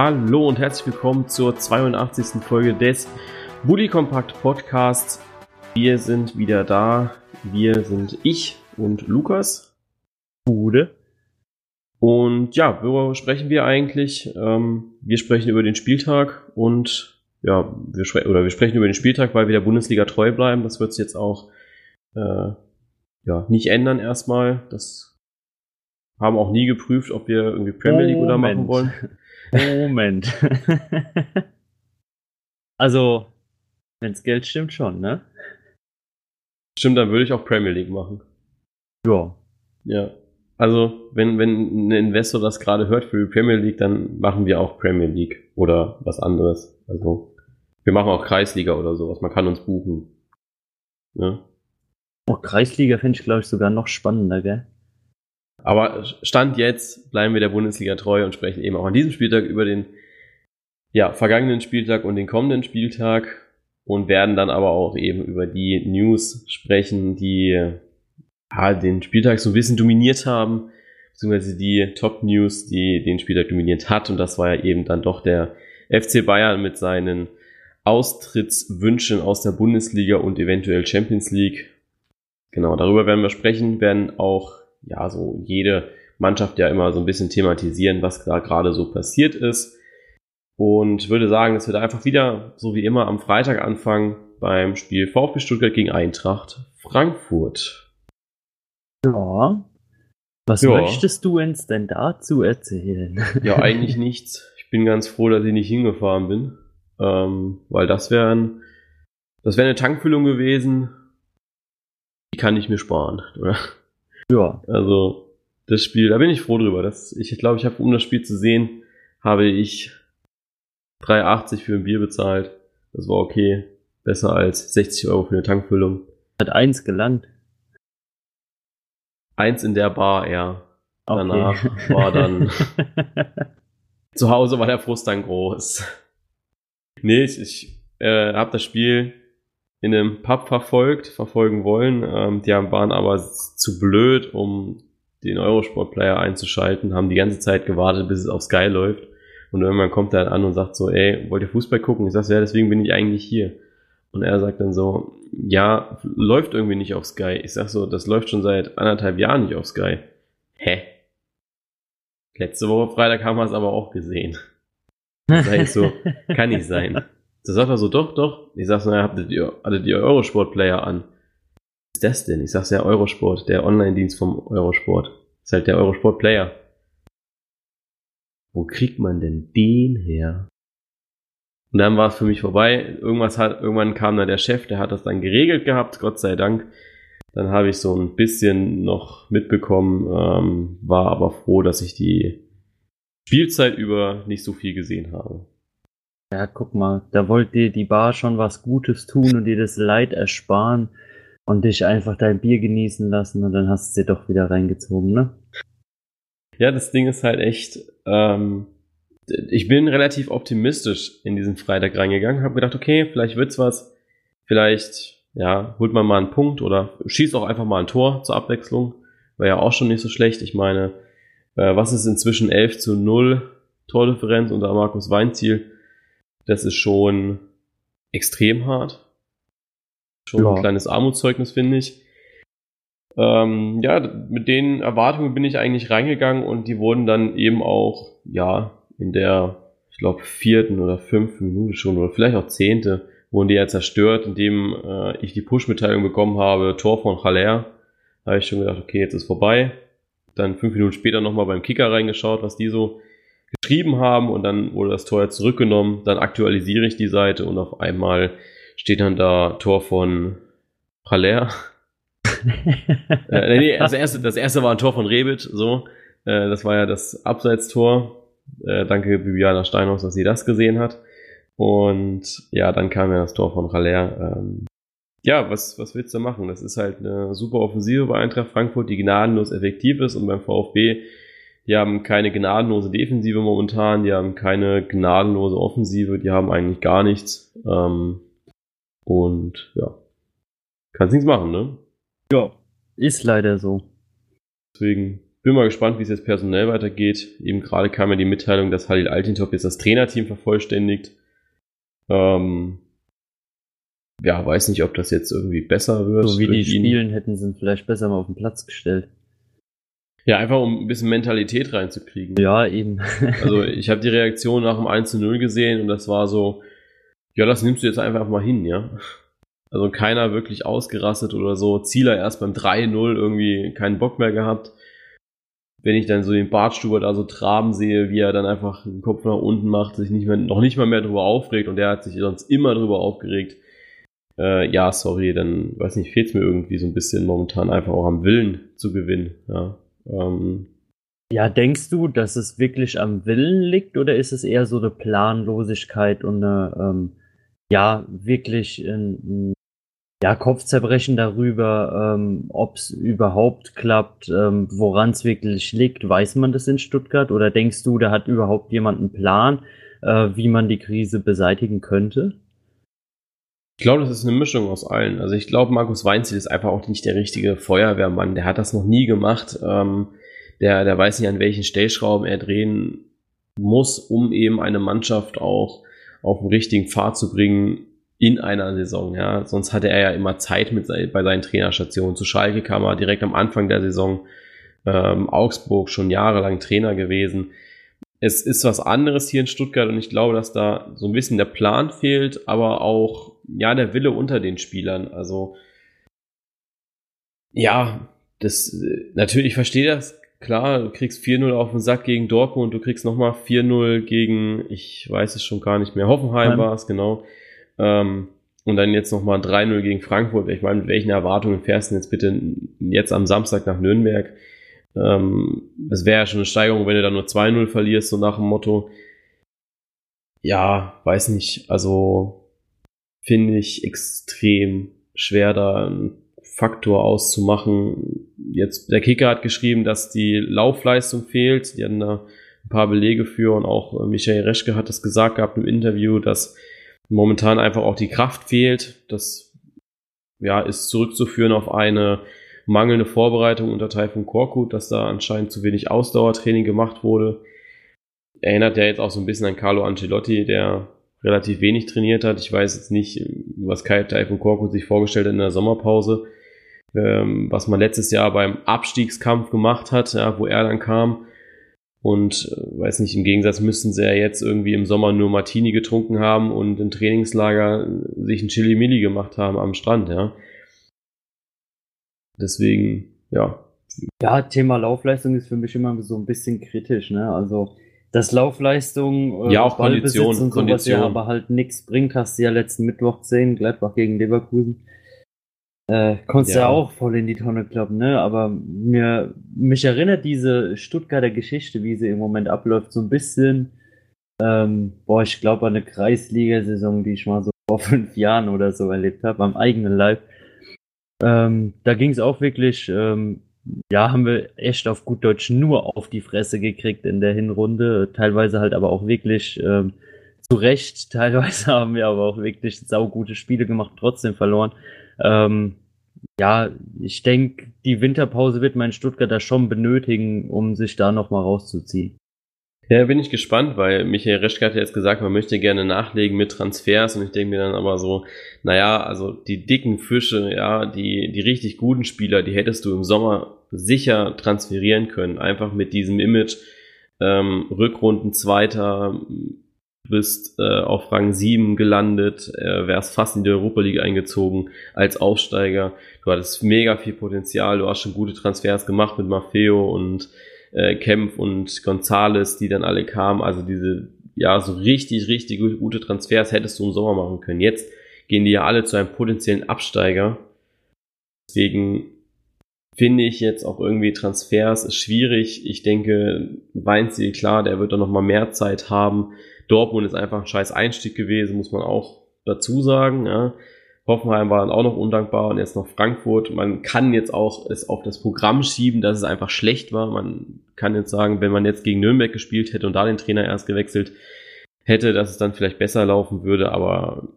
Hallo und herzlich willkommen zur 82. Folge des Bully Compact Podcasts. Wir sind wieder da. Wir sind ich und Lukas. Bude. Und ja, worüber sprechen wir eigentlich? Ähm, wir sprechen über den Spieltag und ja, wir sprechen oder wir sprechen über den Spieltag, weil wir der Bundesliga treu bleiben. Das wird sich jetzt auch äh, ja, nicht ändern erstmal. Das haben auch nie geprüft, ob wir irgendwie Premier League oder machen wollen. Moment. also, wenn's Geld stimmt, schon, ne? Stimmt, dann würde ich auch Premier League machen. Ja. Ja. Also, wenn, wenn ein Investor das gerade hört für die Premier League, dann machen wir auch Premier League oder was anderes. Also, wir machen auch Kreisliga oder sowas. Man kann uns buchen. Ne? Oh, Kreisliga finde ich, glaube ich, sogar noch spannender, gell? Aber Stand jetzt bleiben wir der Bundesliga treu und sprechen eben auch an diesem Spieltag über den ja, vergangenen Spieltag und den kommenden Spieltag und werden dann aber auch eben über die News sprechen, die ja, den Spieltag so ein bisschen dominiert haben, beziehungsweise die Top-News, die den Spieltag dominiert hat. Und das war ja eben dann doch der FC Bayern mit seinen Austrittswünschen aus der Bundesliga und eventuell Champions League. Genau, darüber werden wir sprechen, werden auch ja, so jede Mannschaft ja immer so ein bisschen thematisieren, was da gerade so passiert ist. Und würde sagen, dass wir da einfach wieder, so wie immer, am Freitag anfangen beim Spiel VfB Stuttgart gegen Eintracht Frankfurt. Ja. Was ja. möchtest du uns denn dazu erzählen? Ja, eigentlich nichts. Ich bin ganz froh, dass ich nicht hingefahren bin. Ähm, weil das wäre das wäre eine Tankfüllung gewesen. Die kann ich mir sparen, oder? Ja. Also, das Spiel, da bin ich froh drüber. Das, ich glaube, ich habe, um das Spiel zu sehen, habe ich 3,80 für ein Bier bezahlt. Das war okay. Besser als 60 Euro für eine Tankfüllung. Hat eins gelangt. Eins in der Bar, ja. Okay. Danach war dann. zu Hause war der Frust dann groß. Nee, ich, ich äh, habe das Spiel in einem Pub verfolgt, verfolgen wollen. Ähm, die waren aber zu blöd, um den Eurosport-Player einzuschalten, haben die ganze Zeit gewartet, bis es auf Sky läuft. Und irgendwann kommt er halt an und sagt so, ey, wollt ihr Fußball gucken? Ich sag, ja, deswegen bin ich eigentlich hier. Und er sagt dann so, ja, läuft irgendwie nicht auf Sky. Ich sag so, das läuft schon seit anderthalb Jahren nicht auf Sky. Hä? Letzte Woche Freitag haben wir es aber auch gesehen. Das heißt so, kann nicht sein. Da sagt er so, doch, doch. Ich sag so, naja, habt ihr, hattet ihr Eurosport-Player an? Was ist das denn? Ich sag's ja Eurosport, der Online-Dienst vom Eurosport. ist halt der Eurosport-Player. Wo kriegt man denn den her? Und dann war es für mich vorbei. Irgendwas hat, irgendwann kam dann der Chef, der hat das dann geregelt gehabt, Gott sei Dank. Dann habe ich so ein bisschen noch mitbekommen, ähm, war aber froh, dass ich die Spielzeit über nicht so viel gesehen habe. Ja, guck mal, da wollte dir die Bar schon was Gutes tun und dir das Leid ersparen und dich einfach dein Bier genießen lassen und dann hast du sie doch wieder reingezogen, ne? Ja, das Ding ist halt echt, ähm, ich bin relativ optimistisch in diesen Freitag reingegangen, habe gedacht, okay, vielleicht wird's was, vielleicht, ja, holt man mal einen Punkt oder schießt auch einfach mal ein Tor zur Abwechslung, war ja auch schon nicht so schlecht. Ich meine, äh, was ist inzwischen 11 zu 0 Tordifferenz unter Markus Weinziel? Das ist schon extrem hart. Schon ja. ein kleines Armutszeugnis, finde ich. Ähm, ja, mit den Erwartungen bin ich eigentlich reingegangen und die wurden dann eben auch, ja, in der, ich glaube, vierten oder fünften Minute schon oder vielleicht auch zehnte, wurden die ja zerstört, indem äh, ich die Push-Mitteilung bekommen habe, Tor von Haller. Da habe ich schon gedacht, okay, jetzt ist vorbei. Dann fünf Minuten später nochmal beim Kicker reingeschaut, was die so geschrieben haben und dann wurde das Tor zurückgenommen. Dann aktualisiere ich die Seite und auf einmal steht dann da Tor von Haller. äh, nee, das erste, das erste war ein Tor von Rebit, so. Äh, das war ja das Abseitstor. Äh, danke Bibiana Steinhaus, dass sie das gesehen hat. Und ja, dann kam ja das Tor von Haller. Ähm, ja, was, was willst du machen? Das ist halt eine super Offensive bei Eintracht Frankfurt, die gnadenlos effektiv ist und beim VfB die haben keine gnadenlose Defensive momentan, die haben keine gnadenlose Offensive, die haben eigentlich gar nichts. Ähm, und ja, kannst nichts machen, ne? Ja, ist leider so. Deswegen bin mal gespannt, wie es jetzt personell weitergeht. Eben gerade kam ja die Mitteilung, dass Halil Altintop jetzt das Trainerteam vervollständigt. Ähm, ja, weiß nicht, ob das jetzt irgendwie besser wird. So wie die spielen, hätten sie ihn vielleicht besser mal auf den Platz gestellt. Ja, einfach um ein bisschen Mentalität reinzukriegen. Ja, eben. also ich habe die Reaktion nach dem 1 zu 0 gesehen und das war so, ja, das nimmst du jetzt einfach mal hin, ja. Also keiner wirklich ausgerastet oder so. Zieler erst beim 3-0 irgendwie keinen Bock mehr gehabt. Wenn ich dann so den Bartstuber da so traben sehe, wie er dann einfach den Kopf nach unten macht, sich nicht mehr, noch nicht mal mehr drüber aufregt und der hat sich sonst immer drüber aufgeregt. Äh, ja, sorry, dann, weiß nicht, fehlt es mir irgendwie so ein bisschen momentan einfach auch am Willen zu gewinnen, ja. Ähm, ja, denkst du, dass es wirklich am Willen liegt oder ist es eher so eine Planlosigkeit und eine, ähm, ja, wirklich ein, ja, Kopfzerbrechen darüber, ähm, ob es überhaupt klappt, ähm, woran es wirklich liegt. Weiß man das in Stuttgart oder denkst du, da hat überhaupt jemand einen Plan, äh, wie man die Krise beseitigen könnte? Ich glaube, das ist eine Mischung aus allen. Also ich glaube, Markus Weinziel ist einfach auch nicht der richtige Feuerwehrmann. Der hat das noch nie gemacht. Ähm, der, der weiß nicht, an welchen Stellschrauben er drehen muss, um eben eine Mannschaft auch auf den richtigen Pfad zu bringen, in einer Saison. Ja, sonst hatte er ja immer Zeit mit bei seinen Trainerstationen. Zu Schalke kam er direkt am Anfang der Saison. Ähm, Augsburg schon jahrelang Trainer gewesen. Es ist was anderes hier in Stuttgart und ich glaube, dass da so ein bisschen der Plan fehlt, aber auch ja der Wille unter den Spielern. Also ja, das natürlich ich verstehe das klar. Du kriegst 4-0 auf den Sack gegen Dortmund und du kriegst nochmal 4-0 gegen, ich weiß es schon gar nicht mehr, Hoffenheim war es genau. Ähm, und dann jetzt nochmal 3-0 gegen Frankfurt. Ich meine, mit welchen Erwartungen fährst du jetzt bitte jetzt am Samstag nach Nürnberg? Ähm, das wäre ja schon eine Steigerung, wenn du dann nur 2-0 verlierst, so nach dem Motto. Ja, weiß nicht. Also finde ich extrem schwer, da einen Faktor auszumachen. Jetzt, der Kicker hat geschrieben, dass die Laufleistung fehlt. Die hatten da ein paar Belege für und auch Michael Reschke hat das gesagt gehabt im Interview, dass momentan einfach auch die Kraft fehlt. Das ja, ist zurückzuführen auf eine mangelnde Vorbereitung unter Taifun Korkut, dass da anscheinend zu wenig Ausdauertraining gemacht wurde. Erinnert ja jetzt auch so ein bisschen an Carlo Ancelotti, der relativ wenig trainiert hat. Ich weiß jetzt nicht, was Kai Taifun Korkut sich vorgestellt hat in der Sommerpause, ähm, was man letztes Jahr beim Abstiegskampf gemacht hat, ja, wo er dann kam. Und äh, weiß nicht, im Gegensatz müssten sie ja jetzt irgendwie im Sommer nur Martini getrunken haben und im Trainingslager äh, sich ein Chili-Milli gemacht haben am Strand, ja. Deswegen, ja. Ja, Thema Laufleistung ist für mich immer so ein bisschen kritisch, ne? Also, dass Laufleistung, äh, ja, auch Kondition, und sowas Kondition. ja aber halt nichts bringt, hast du ja letzten Mittwoch gesehen, Gladbach gegen Leverkusen. Äh, konntest ja. ja auch voll in die Tonne kloppen, ne? Aber mir, mich erinnert diese Stuttgarter Geschichte, wie sie im Moment abläuft, so ein bisschen, ähm, boah, ich glaube an eine Kreisliga-Saison, die ich mal so vor fünf Jahren oder so erlebt habe, am eigenen Leib. Ähm, da ging es auch wirklich, ähm, ja, haben wir echt auf gut Deutsch nur auf die Fresse gekriegt in der Hinrunde, teilweise halt aber auch wirklich ähm, zu Recht, teilweise haben wir aber auch wirklich saugute Spiele gemacht, trotzdem verloren. Ähm, ja, ich denke, die Winterpause wird mein Stuttgarter schon benötigen, um sich da nochmal rauszuziehen. Ja, bin ich gespannt, weil Michael Reschke hat ja jetzt gesagt, man möchte gerne nachlegen mit Transfers und ich denke mir dann aber so, naja, also die dicken Fische, ja, die, die richtig guten Spieler, die hättest du im Sommer sicher transferieren können, einfach mit diesem Image, ähm, Rückrunden Zweiter, bist äh, auf Rang 7 gelandet, äh, wärst fast in die Europa League eingezogen als Aufsteiger. Du hattest mega viel Potenzial, du hast schon gute Transfers gemacht mit Maffeo und äh, Kempf und Gonzales, die dann alle kamen. Also diese, ja, so richtig, richtig gute Transfers hättest du im Sommer machen können. Jetzt gehen die ja alle zu einem potenziellen Absteiger. Deswegen finde ich jetzt auch irgendwie Transfers ist schwierig. Ich denke, Weinziel, klar, der wird doch noch mal mehr Zeit haben. Dortmund ist einfach ein scheiß Einstieg gewesen, muss man auch dazu sagen. Ja. Hoffenheim war dann auch noch undankbar und jetzt noch Frankfurt. Man kann jetzt auch es auf das Programm schieben, dass es einfach schlecht war. Man kann jetzt sagen, wenn man jetzt gegen Nürnberg gespielt hätte und da den Trainer erst gewechselt hätte, dass es dann vielleicht besser laufen würde, aber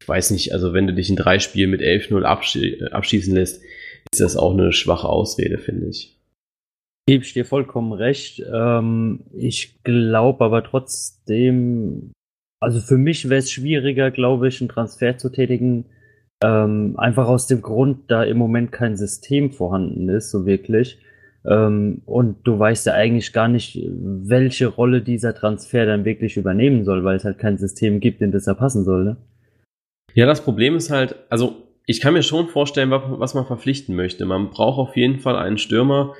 ich weiß nicht, also wenn du dich in drei Spielen mit 11-0 abschießen lässt, ist das auch eine schwache Ausrede, finde ich. Gebe ich dir vollkommen recht. Ähm, ich glaube aber trotzdem, also für mich wäre es schwieriger, glaube ich, einen Transfer zu tätigen. Ähm, einfach aus dem Grund, da im Moment kein System vorhanden ist, so wirklich. Ähm, und du weißt ja eigentlich gar nicht, welche Rolle dieser Transfer dann wirklich übernehmen soll, weil es halt kein System gibt, in das er passen soll. Ne? Ja, das Problem ist halt, also ich kann mir schon vorstellen, was man verpflichten möchte. Man braucht auf jeden Fall einen Stürmer,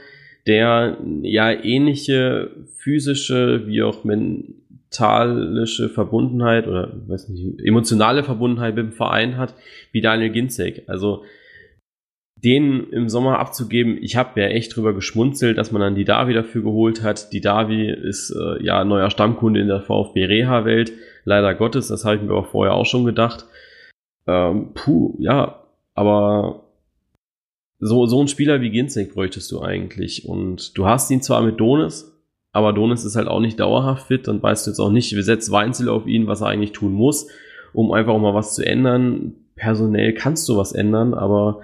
der ja ähnliche physische wie auch mentalische Verbundenheit oder weiß nicht, emotionale Verbundenheit mit dem Verein hat, wie Daniel Ginzek. Also den im Sommer abzugeben, ich habe ja echt drüber geschmunzelt, dass man dann die Davi dafür geholt hat. Die Davi ist äh, ja neuer Stammkunde in der VfB Reha-Welt. Leider Gottes, das habe ich mir aber vorher auch schon gedacht. Ähm, puh, ja, aber so, so ein Spieler wie Ginzek bräuchtest du eigentlich. Und du hast ihn zwar mit Donis, aber Donis ist halt auch nicht dauerhaft fit und weißt du jetzt auch nicht, wie setzt Weinzel auf ihn, was er eigentlich tun muss, um einfach auch mal was zu ändern. Personell kannst du was ändern, aber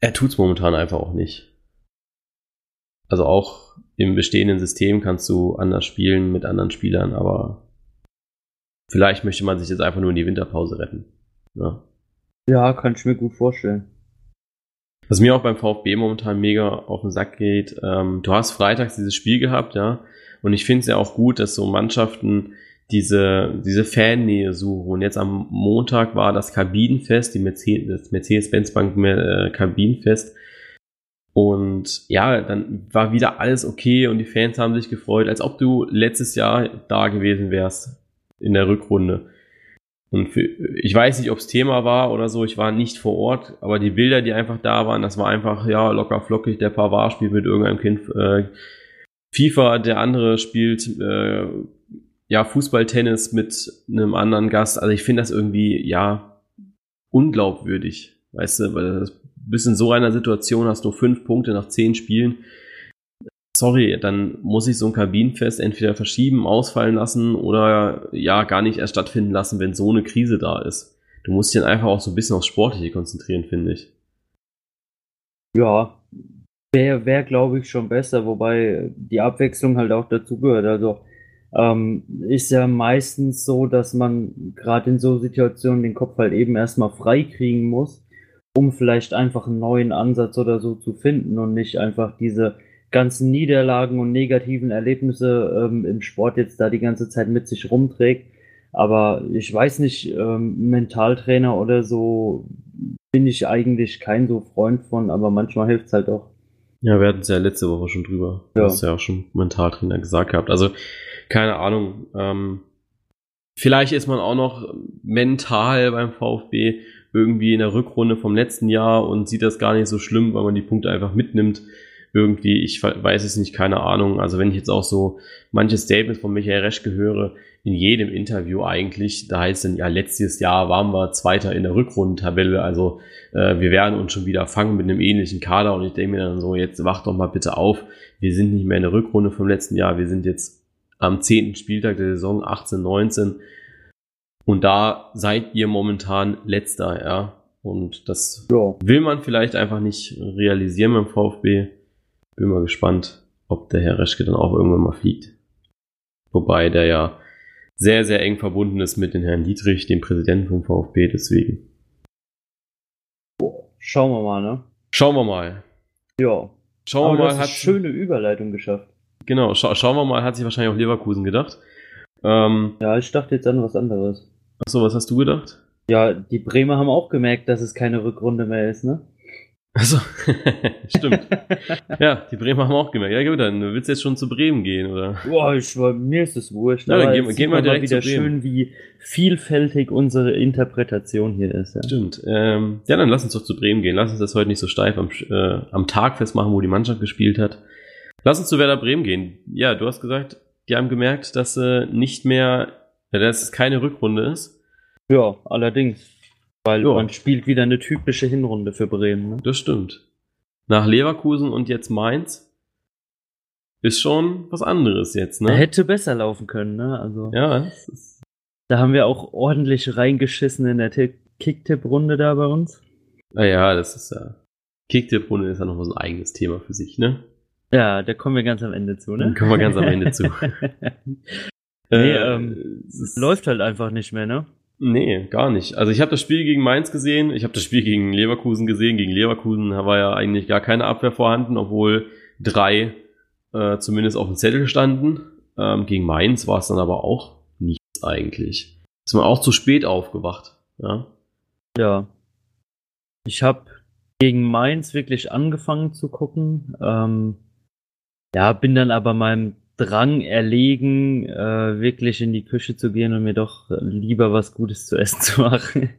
er tut's momentan einfach auch nicht. Also auch im bestehenden System kannst du anders spielen mit anderen Spielern, aber vielleicht möchte man sich jetzt einfach nur in die Winterpause retten. Ja. Ja, kann ich mir gut vorstellen. Was mir auch beim VfB momentan mega auf den Sack geht, ähm, du hast freitags dieses Spiel gehabt, ja, und ich finde es ja auch gut, dass so Mannschaften diese, diese Fannähe suchen. Und jetzt am Montag war das Kabinenfest, die Mercedes, das Mercedes-Benz-Bank äh, Kabinenfest. Und ja, dann war wieder alles okay und die Fans haben sich gefreut, als ob du letztes Jahr da gewesen wärst in der Rückrunde. Und für, ich weiß nicht, ob es Thema war oder so, ich war nicht vor Ort, aber die Bilder, die einfach da waren, das war einfach, ja, locker flockig, der Pavard spielt mit irgendeinem Kind äh, FIFA, der andere spielt äh, ja Fußball-Tennis mit einem anderen Gast. Also ich finde das irgendwie, ja, unglaubwürdig, weißt du, weil das bist in so einer Situation, hast du fünf Punkte nach zehn Spielen sorry, dann muss ich so ein Kabinenfest entweder verschieben, ausfallen lassen oder ja, gar nicht erst stattfinden lassen, wenn so eine Krise da ist. Du musst dich dann einfach auch so ein bisschen aufs Sportliche konzentrieren, finde ich. Ja, wäre, wär, glaube ich, schon besser, wobei die Abwechslung halt auch dazugehört. Also ähm, ist ja meistens so, dass man gerade in so Situationen den Kopf halt eben erstmal frei kriegen muss, um vielleicht einfach einen neuen Ansatz oder so zu finden und nicht einfach diese ganzen Niederlagen und negativen Erlebnisse ähm, im Sport jetzt da die ganze Zeit mit sich rumträgt. Aber ich weiß nicht, ähm, Mentaltrainer oder so bin ich eigentlich kein so Freund von, aber manchmal hilft es halt auch. Ja, wir hatten es ja letzte Woche schon drüber. Ja. Du hast ja auch schon Mentaltrainer gesagt gehabt. Also, keine Ahnung. Ähm, vielleicht ist man auch noch mental beim VfB irgendwie in der Rückrunde vom letzten Jahr und sieht das gar nicht so schlimm, weil man die Punkte einfach mitnimmt irgendwie, ich weiß es nicht, keine Ahnung. Also wenn ich jetzt auch so manche Statements von Michael Reschke höre, in jedem Interview eigentlich, da heißt dann, ja, letztes Jahr waren wir Zweiter in der Rückrundentabelle, also äh, wir werden uns schon wieder fangen mit einem ähnlichen Kader und ich denke mir dann so, jetzt wacht doch mal bitte auf, wir sind nicht mehr in der Rückrunde vom letzten Jahr, wir sind jetzt am zehnten Spieltag der Saison 18, 19 und da seid ihr momentan letzter, ja. Und das ja. will man vielleicht einfach nicht realisieren beim VfB. Bin mal gespannt, ob der Herr Reschke dann auch irgendwann mal fliegt. Wobei der ja sehr, sehr eng verbunden ist mit dem Herrn Dietrich, dem Präsidenten vom VfB, deswegen. Schauen wir mal, ne? Schauen wir mal. Ja. Schauen Aber wir mal. Hat schöne Überleitung geschafft. Genau, scha schauen wir mal, hat sich wahrscheinlich auch Leverkusen gedacht. Ähm, ja, ich dachte jetzt an was anderes. Achso, was hast du gedacht? Ja, die Bremer haben auch gemerkt, dass es keine Rückrunde mehr ist, ne? Also, stimmt. ja, die Bremer haben auch gemerkt. Ja gut, dann willst du jetzt schon zu Bremen gehen, oder? Boah, ich, mir ist es wurscht. Ja, dann gehen, gehen wir direkt wieder schön, wie vielfältig unsere Interpretation hier ist. Ja. Stimmt. Ähm, ja, dann lass uns doch zu Bremen gehen. Lass uns das heute nicht so steif am, äh, am Tag festmachen, wo die Mannschaft gespielt hat. Lass uns zu Werder Bremen gehen. Ja, du hast gesagt, die haben gemerkt, dass äh, nicht mehr, dass es keine Rückrunde ist. Ja, allerdings. Weil jo. man spielt wieder eine typische Hinrunde für Bremen. Ne? Das stimmt. Nach Leverkusen und jetzt Mainz ist schon was anderes jetzt, ne? Hätte besser laufen können, ne? Also. Ja. Da haben wir auch ordentlich reingeschissen in der Kicktipp-Runde da bei uns. Naja, das ist ja. Kicktipp-Runde ist ja nochmal so ein eigenes Thema für sich, ne? Ja, da kommen wir ganz am Ende zu, ne? Dann kommen wir ganz am Ende zu. nee, äh, ähm, es läuft halt einfach nicht mehr, ne? Nee, gar nicht. Also ich habe das Spiel gegen Mainz gesehen, ich habe das Spiel gegen Leverkusen gesehen. Gegen Leverkusen war ja eigentlich gar keine Abwehr vorhanden, obwohl drei äh, zumindest auf dem Zettel standen. Ähm, gegen Mainz war es dann aber auch nichts eigentlich. Ist man auch zu spät aufgewacht. Ja. Ja. Ich habe gegen Mainz wirklich angefangen zu gucken. Ähm, ja, bin dann aber meinem Drang erlegen, äh, wirklich in die Küche zu gehen und mir doch lieber was Gutes zu essen zu machen.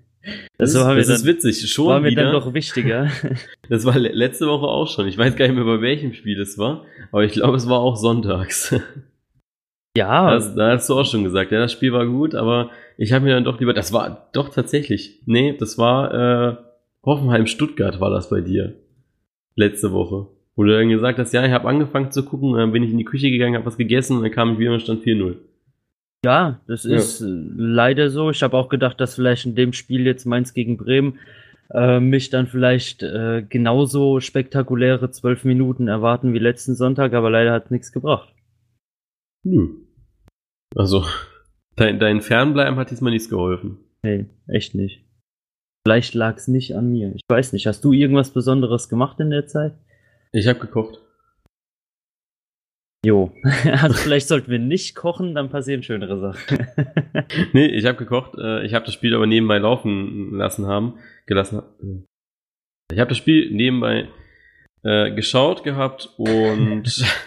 Das, das, war das ist witzig, schon war mir wieder. dann doch wichtiger. Das war letzte Woche auch schon. Ich weiß gar nicht mehr, bei welchem Spiel es war, aber ich glaube, es war auch sonntags. Ja. Das, da hast du auch schon gesagt, ja, das Spiel war gut, aber ich habe mir dann doch lieber, das war doch tatsächlich, nee, das war äh, Hoffenheim-Stuttgart war das bei dir. Letzte Woche. Wo du dann gesagt hast, ja, ich habe angefangen zu gucken, dann bin ich in die Küche gegangen, habe was gegessen und dann kam ich wieder und stand 4-0. Ja, das ja. ist leider so. Ich habe auch gedacht, dass vielleicht in dem Spiel jetzt Mainz gegen Bremen äh, mich dann vielleicht äh, genauso spektakuläre zwölf Minuten erwarten wie letzten Sonntag, aber leider hat nichts gebracht. Hm. Also, dein, dein Fernbleiben hat diesmal nichts geholfen. Nee, echt nicht. Vielleicht lag es nicht an mir. Ich weiß nicht. Hast du irgendwas Besonderes gemacht in der Zeit? Ich habe gekocht. Jo, also vielleicht sollten wir nicht kochen, dann passieren schönere Sachen. nee, ich habe gekocht. Äh, ich habe das Spiel aber nebenbei laufen lassen haben, gelassen. Ich habe das Spiel nebenbei äh, geschaut gehabt und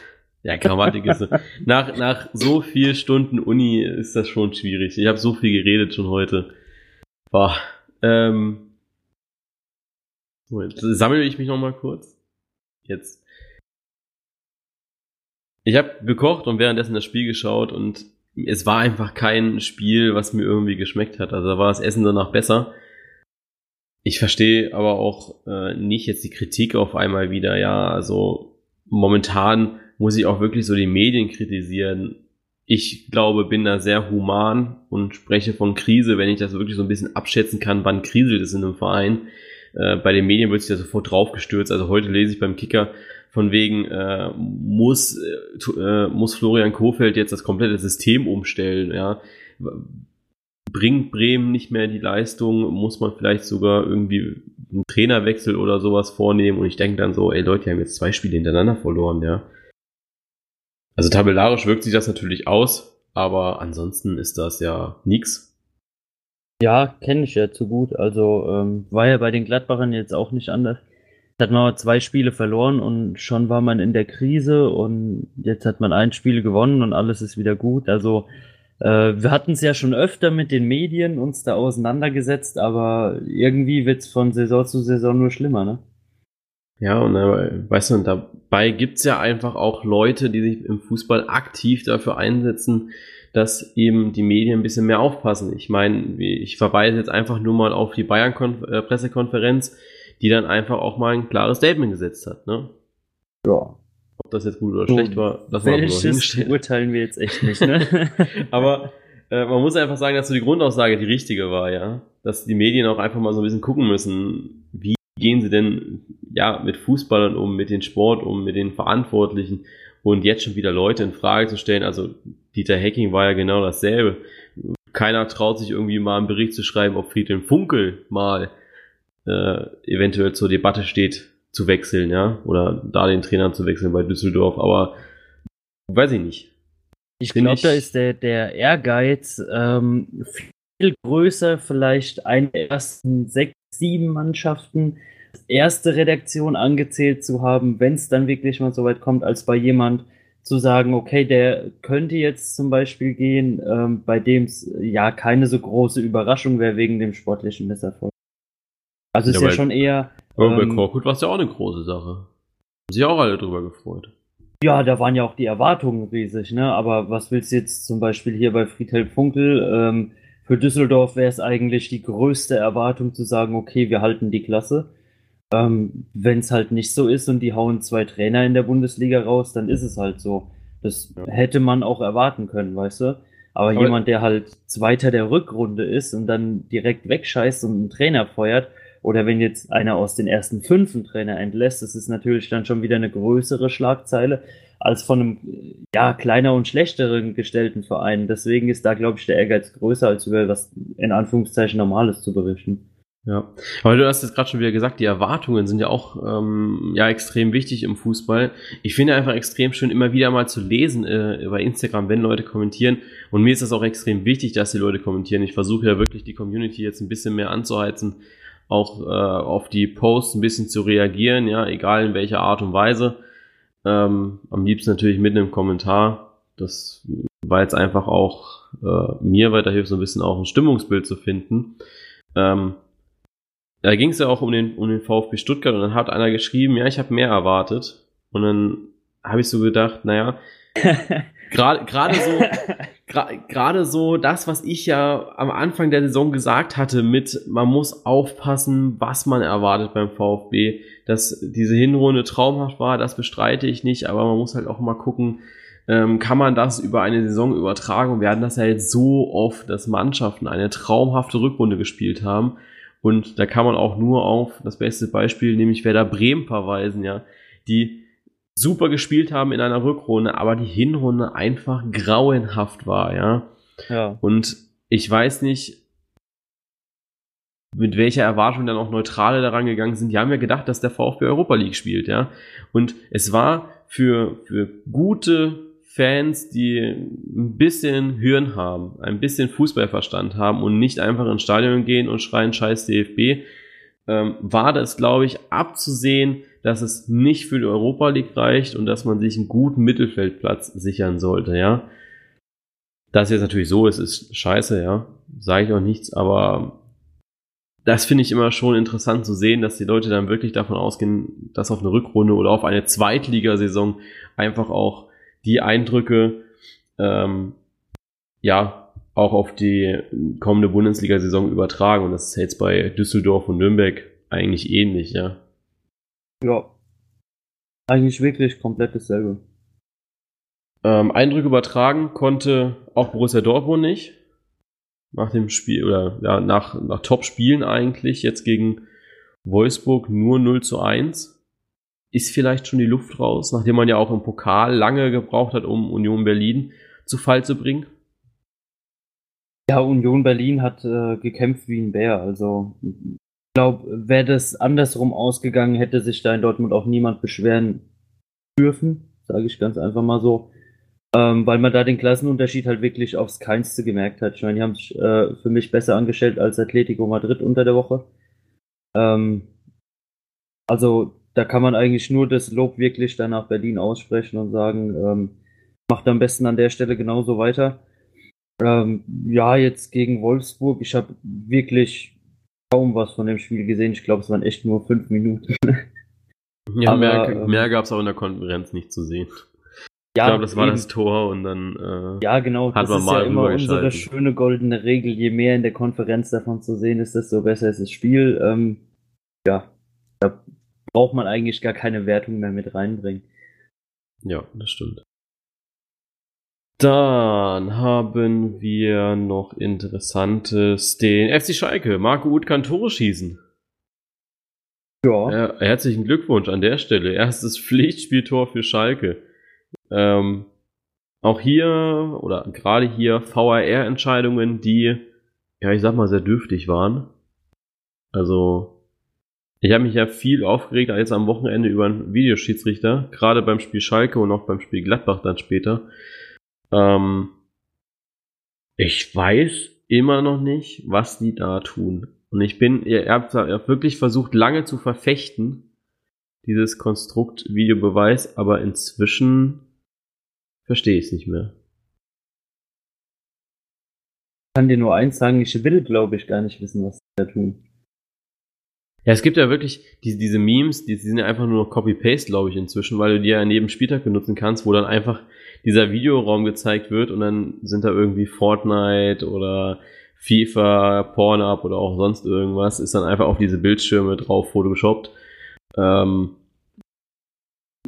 ja, Grammatik ist nach nach so vier Stunden Uni ist das schon schwierig. Ich habe so viel geredet schon heute. Boah, ähm, sammle ich mich noch mal kurz. Jetzt. Ich habe gekocht und währenddessen das Spiel geschaut und es war einfach kein Spiel, was mir irgendwie geschmeckt hat. Also da war das Essen danach besser. Ich verstehe aber auch äh, nicht jetzt die Kritik auf einmal wieder. Ja, also momentan muss ich auch wirklich so die Medien kritisieren. Ich glaube, bin da sehr human und spreche von Krise, wenn ich das wirklich so ein bisschen abschätzen kann, wann kriselt es in einem Verein. Äh, bei den Medien wird sich da sofort draufgestürzt. Also heute lese ich beim Kicker von wegen, äh, muss, äh, muss Florian Kofeld jetzt das komplette System umstellen, ja. Bringt Bremen nicht mehr die Leistung, muss man vielleicht sogar irgendwie einen Trainerwechsel oder sowas vornehmen und ich denke dann so, ey Leute, die haben jetzt zwei Spiele hintereinander verloren, ja. Also tabellarisch wirkt sich das natürlich aus, aber ansonsten ist das ja nix. Ja, kenne ich ja zu gut. Also ähm, war ja bei den Gladbachern jetzt auch nicht anders. Jetzt hat man zwei Spiele verloren und schon war man in der Krise und jetzt hat man ein Spiel gewonnen und alles ist wieder gut. Also äh, wir hatten es ja schon öfter mit den Medien uns da auseinandergesetzt, aber irgendwie wird es von Saison zu Saison nur schlimmer, ne? Ja, und äh, weißt du, und dabei gibt's ja einfach auch Leute, die sich im Fußball aktiv dafür einsetzen, dass eben die Medien ein bisschen mehr aufpassen. Ich meine, ich verweise jetzt einfach nur mal auf die Bayern-Pressekonferenz, äh, die dann einfach auch mal ein klares Statement gesetzt hat. Ne? Ja. Ob das jetzt gut oder so, schlecht war, das Welches urteilen wir jetzt echt nicht, ne? Aber äh, man muss einfach sagen, dass so die Grundaussage die richtige war, ja. Dass die Medien auch einfach mal so ein bisschen gucken müssen, wie gehen sie denn ja mit Fußballern um, mit den Sport um, mit den Verantwortlichen und jetzt schon wieder Leute in Frage zu stellen. Also Dieter Hecking war ja genau dasselbe. Keiner traut sich irgendwie mal einen Bericht zu schreiben, ob Friedhelm Funkel mal äh, eventuell zur Debatte steht, zu wechseln, ja, oder da den Trainer zu wechseln bei Düsseldorf, aber weiß ich nicht. Ich glaube, da ist der, der Ehrgeiz ähm, viel größer, vielleicht einen ersten sechs, sieben Mannschaften erste Redaktion angezählt zu haben, wenn es dann wirklich mal so weit kommt, als bei jemand zu sagen, okay, der könnte jetzt zum Beispiel gehen, ähm, bei dem es ja keine so große Überraschung wäre wegen dem sportlichen Misserfolg. Also ja, ist ja schon eher. Aber ähm, bei Korkut war es ja auch eine große Sache. Haben sich auch alle drüber gefreut. Ja, da waren ja auch die Erwartungen riesig, ne? Aber was willst du jetzt zum Beispiel hier bei Friedhelm Funkel? Ähm, für Düsseldorf wäre es eigentlich die größte Erwartung zu sagen, okay, wir halten die Klasse. Ähm, Wenn es halt nicht so ist und die hauen zwei Trainer in der Bundesliga raus, dann ist es halt so. Das ja. hätte man auch erwarten können, weißt du? Aber, Aber jemand, der halt Zweiter der Rückrunde ist und dann direkt wegscheißt und einen Trainer feuert, oder wenn jetzt einer aus den ersten fünf einen Trainer entlässt, das ist natürlich dann schon wieder eine größere Schlagzeile als von einem ja kleiner und schlechteren gestellten Verein. Deswegen ist da, glaube ich, der Ehrgeiz größer, als über was in Anführungszeichen Normales zu berichten. Ja, weil du hast jetzt gerade schon wieder gesagt, die Erwartungen sind ja auch ähm, ja extrem wichtig im Fußball. Ich finde einfach extrem schön, immer wieder mal zu lesen äh, bei Instagram, wenn Leute kommentieren. Und mir ist das auch extrem wichtig, dass die Leute kommentieren. Ich versuche ja wirklich die Community jetzt ein bisschen mehr anzuheizen, auch äh, auf die Posts ein bisschen zu reagieren, ja, egal in welcher Art und Weise. Ähm, am liebsten natürlich mit einem Kommentar. Das war jetzt einfach auch äh, mir weiterhilft, so ein bisschen auch ein Stimmungsbild zu finden. Ähm, da ging es ja auch um den, um den VfB Stuttgart und dann hat einer geschrieben, ja, ich habe mehr erwartet. Und dann habe ich so gedacht, naja, gerade gerade so gerade so das, was ich ja am Anfang der Saison gesagt hatte, mit man muss aufpassen, was man erwartet beim VfB, dass diese Hinrunde traumhaft war, das bestreite ich nicht, aber man muss halt auch mal gucken, ähm, kann man das über eine Saison übertragen? Und wir hatten das ja jetzt so oft, dass Mannschaften eine traumhafte Rückrunde gespielt haben und da kann man auch nur auf das beste Beispiel, nämlich Werder Bremen verweisen, ja, die super gespielt haben in einer Rückrunde, aber die Hinrunde einfach grauenhaft war, ja. ja. Und ich weiß nicht, mit welcher Erwartung dann auch Neutrale daran gegangen sind. Die haben ja gedacht, dass der VfB Europa League spielt, ja. Und es war für, für gute Fans, die ein bisschen Hirn haben, ein bisschen Fußballverstand haben und nicht einfach ins Stadion gehen und schreien Scheiß DFB, ähm, war das, glaube ich, abzusehen, dass es nicht für die Europa League reicht und dass man sich einen guten Mittelfeldplatz sichern sollte, ja. Das jetzt natürlich so ist, ist scheiße, ja. Sage ich auch nichts, aber das finde ich immer schon interessant zu sehen, dass die Leute dann wirklich davon ausgehen, dass auf eine Rückrunde oder auf eine Zweitligasaison einfach auch die Eindrücke ähm, ja auch auf die kommende Bundesliga-Saison übertragen. Und das ist jetzt bei Düsseldorf und Nürnberg eigentlich ähnlich, ja. Ja. Eigentlich wirklich komplett dasselbe. Ähm, Eindrücke übertragen konnte auch Borussia Dortmund nicht. Nach dem Spiel, oder ja, nach, nach Top-Spielen eigentlich, jetzt gegen Wolfsburg nur 0 zu 1 ist vielleicht schon die Luft raus, nachdem man ja auch im Pokal lange gebraucht hat, um Union Berlin zu Fall zu bringen? Ja, Union Berlin hat äh, gekämpft wie ein Bär. Also ich glaube, wäre das andersrum ausgegangen, hätte sich da in Dortmund auch niemand beschweren dürfen, sage ich ganz einfach mal so. Ähm, weil man da den Klassenunterschied halt wirklich aufs Keinste gemerkt hat. Ich meine, die haben sich äh, für mich besser angestellt als Atletico Madrid unter der Woche. Ähm, also da kann man eigentlich nur das Lob wirklich dann nach Berlin aussprechen und sagen, ähm, macht am besten an der Stelle genauso weiter. Ähm, ja, jetzt gegen Wolfsburg, ich habe wirklich kaum was von dem Spiel gesehen. Ich glaube, es waren echt nur fünf Minuten. ja, Aber, mehr, ähm, mehr gab es auch in der Konferenz nicht zu sehen. Ja, ich glaube, das war das Tor und dann äh, ja genau, hat das man ist mal ja immer unsere schöne goldene Regel. Je mehr in der Konferenz davon zu sehen ist, desto besser ist das Spiel. Ähm, ja, da braucht man eigentlich gar keine Wertung mehr mit reinbringen. Ja, das stimmt. Dann haben wir noch Interessantes. Den FC Schalke. Marco Uth kann Tore schießen. Ja. ja. Herzlichen Glückwunsch an der Stelle. Erstes Pflichtspieltor für Schalke. Ähm, auch hier oder gerade hier VAR-Entscheidungen, die, ja, ich sag mal, sehr dürftig waren. Also ich habe mich ja viel aufgeregt jetzt am Wochenende über einen Videoschiedsrichter, gerade beim Spiel Schalke und auch beim Spiel Gladbach dann später. Ähm, ich weiß immer noch nicht, was die da tun. Und ich bin, ihr habt, ihr habt wirklich versucht, lange zu verfechten, dieses Konstrukt Videobeweis, aber inzwischen verstehe ich es nicht mehr. Ich kann dir nur eins sagen, ich will, glaube ich, gar nicht wissen, was sie da tun. Ja, es gibt ja wirklich diese, diese Memes, die, die sind ja einfach nur noch Copy-Paste, glaube ich, inzwischen, weil du die ja neben Spieltag benutzen kannst, wo dann einfach dieser Videoraum gezeigt wird und dann sind da irgendwie Fortnite oder FIFA, Pornhub oder auch sonst irgendwas, ist dann einfach auf diese Bildschirme drauf photoshoppt. Ähm,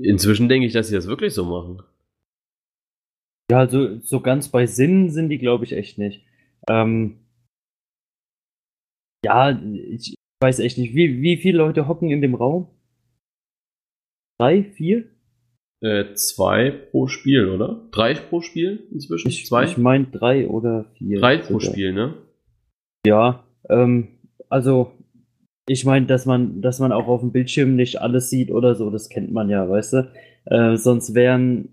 inzwischen denke ich, dass sie das wirklich so machen. Ja, also so ganz bei Sinn sind die, glaube ich, echt nicht. Ähm, ja, Ich weiß echt nicht, wie, wie viele Leute hocken in dem Raum? Drei, vier? Äh, zwei pro Spiel, oder? Drei pro Spiel inzwischen? Ich, zwei? ich meine drei oder vier. Drei pro Spiel, ne? Ja, ähm, also ich meine, dass man, dass man auch auf dem Bildschirm nicht alles sieht oder so, das kennt man ja, weißt du? Äh, sonst wären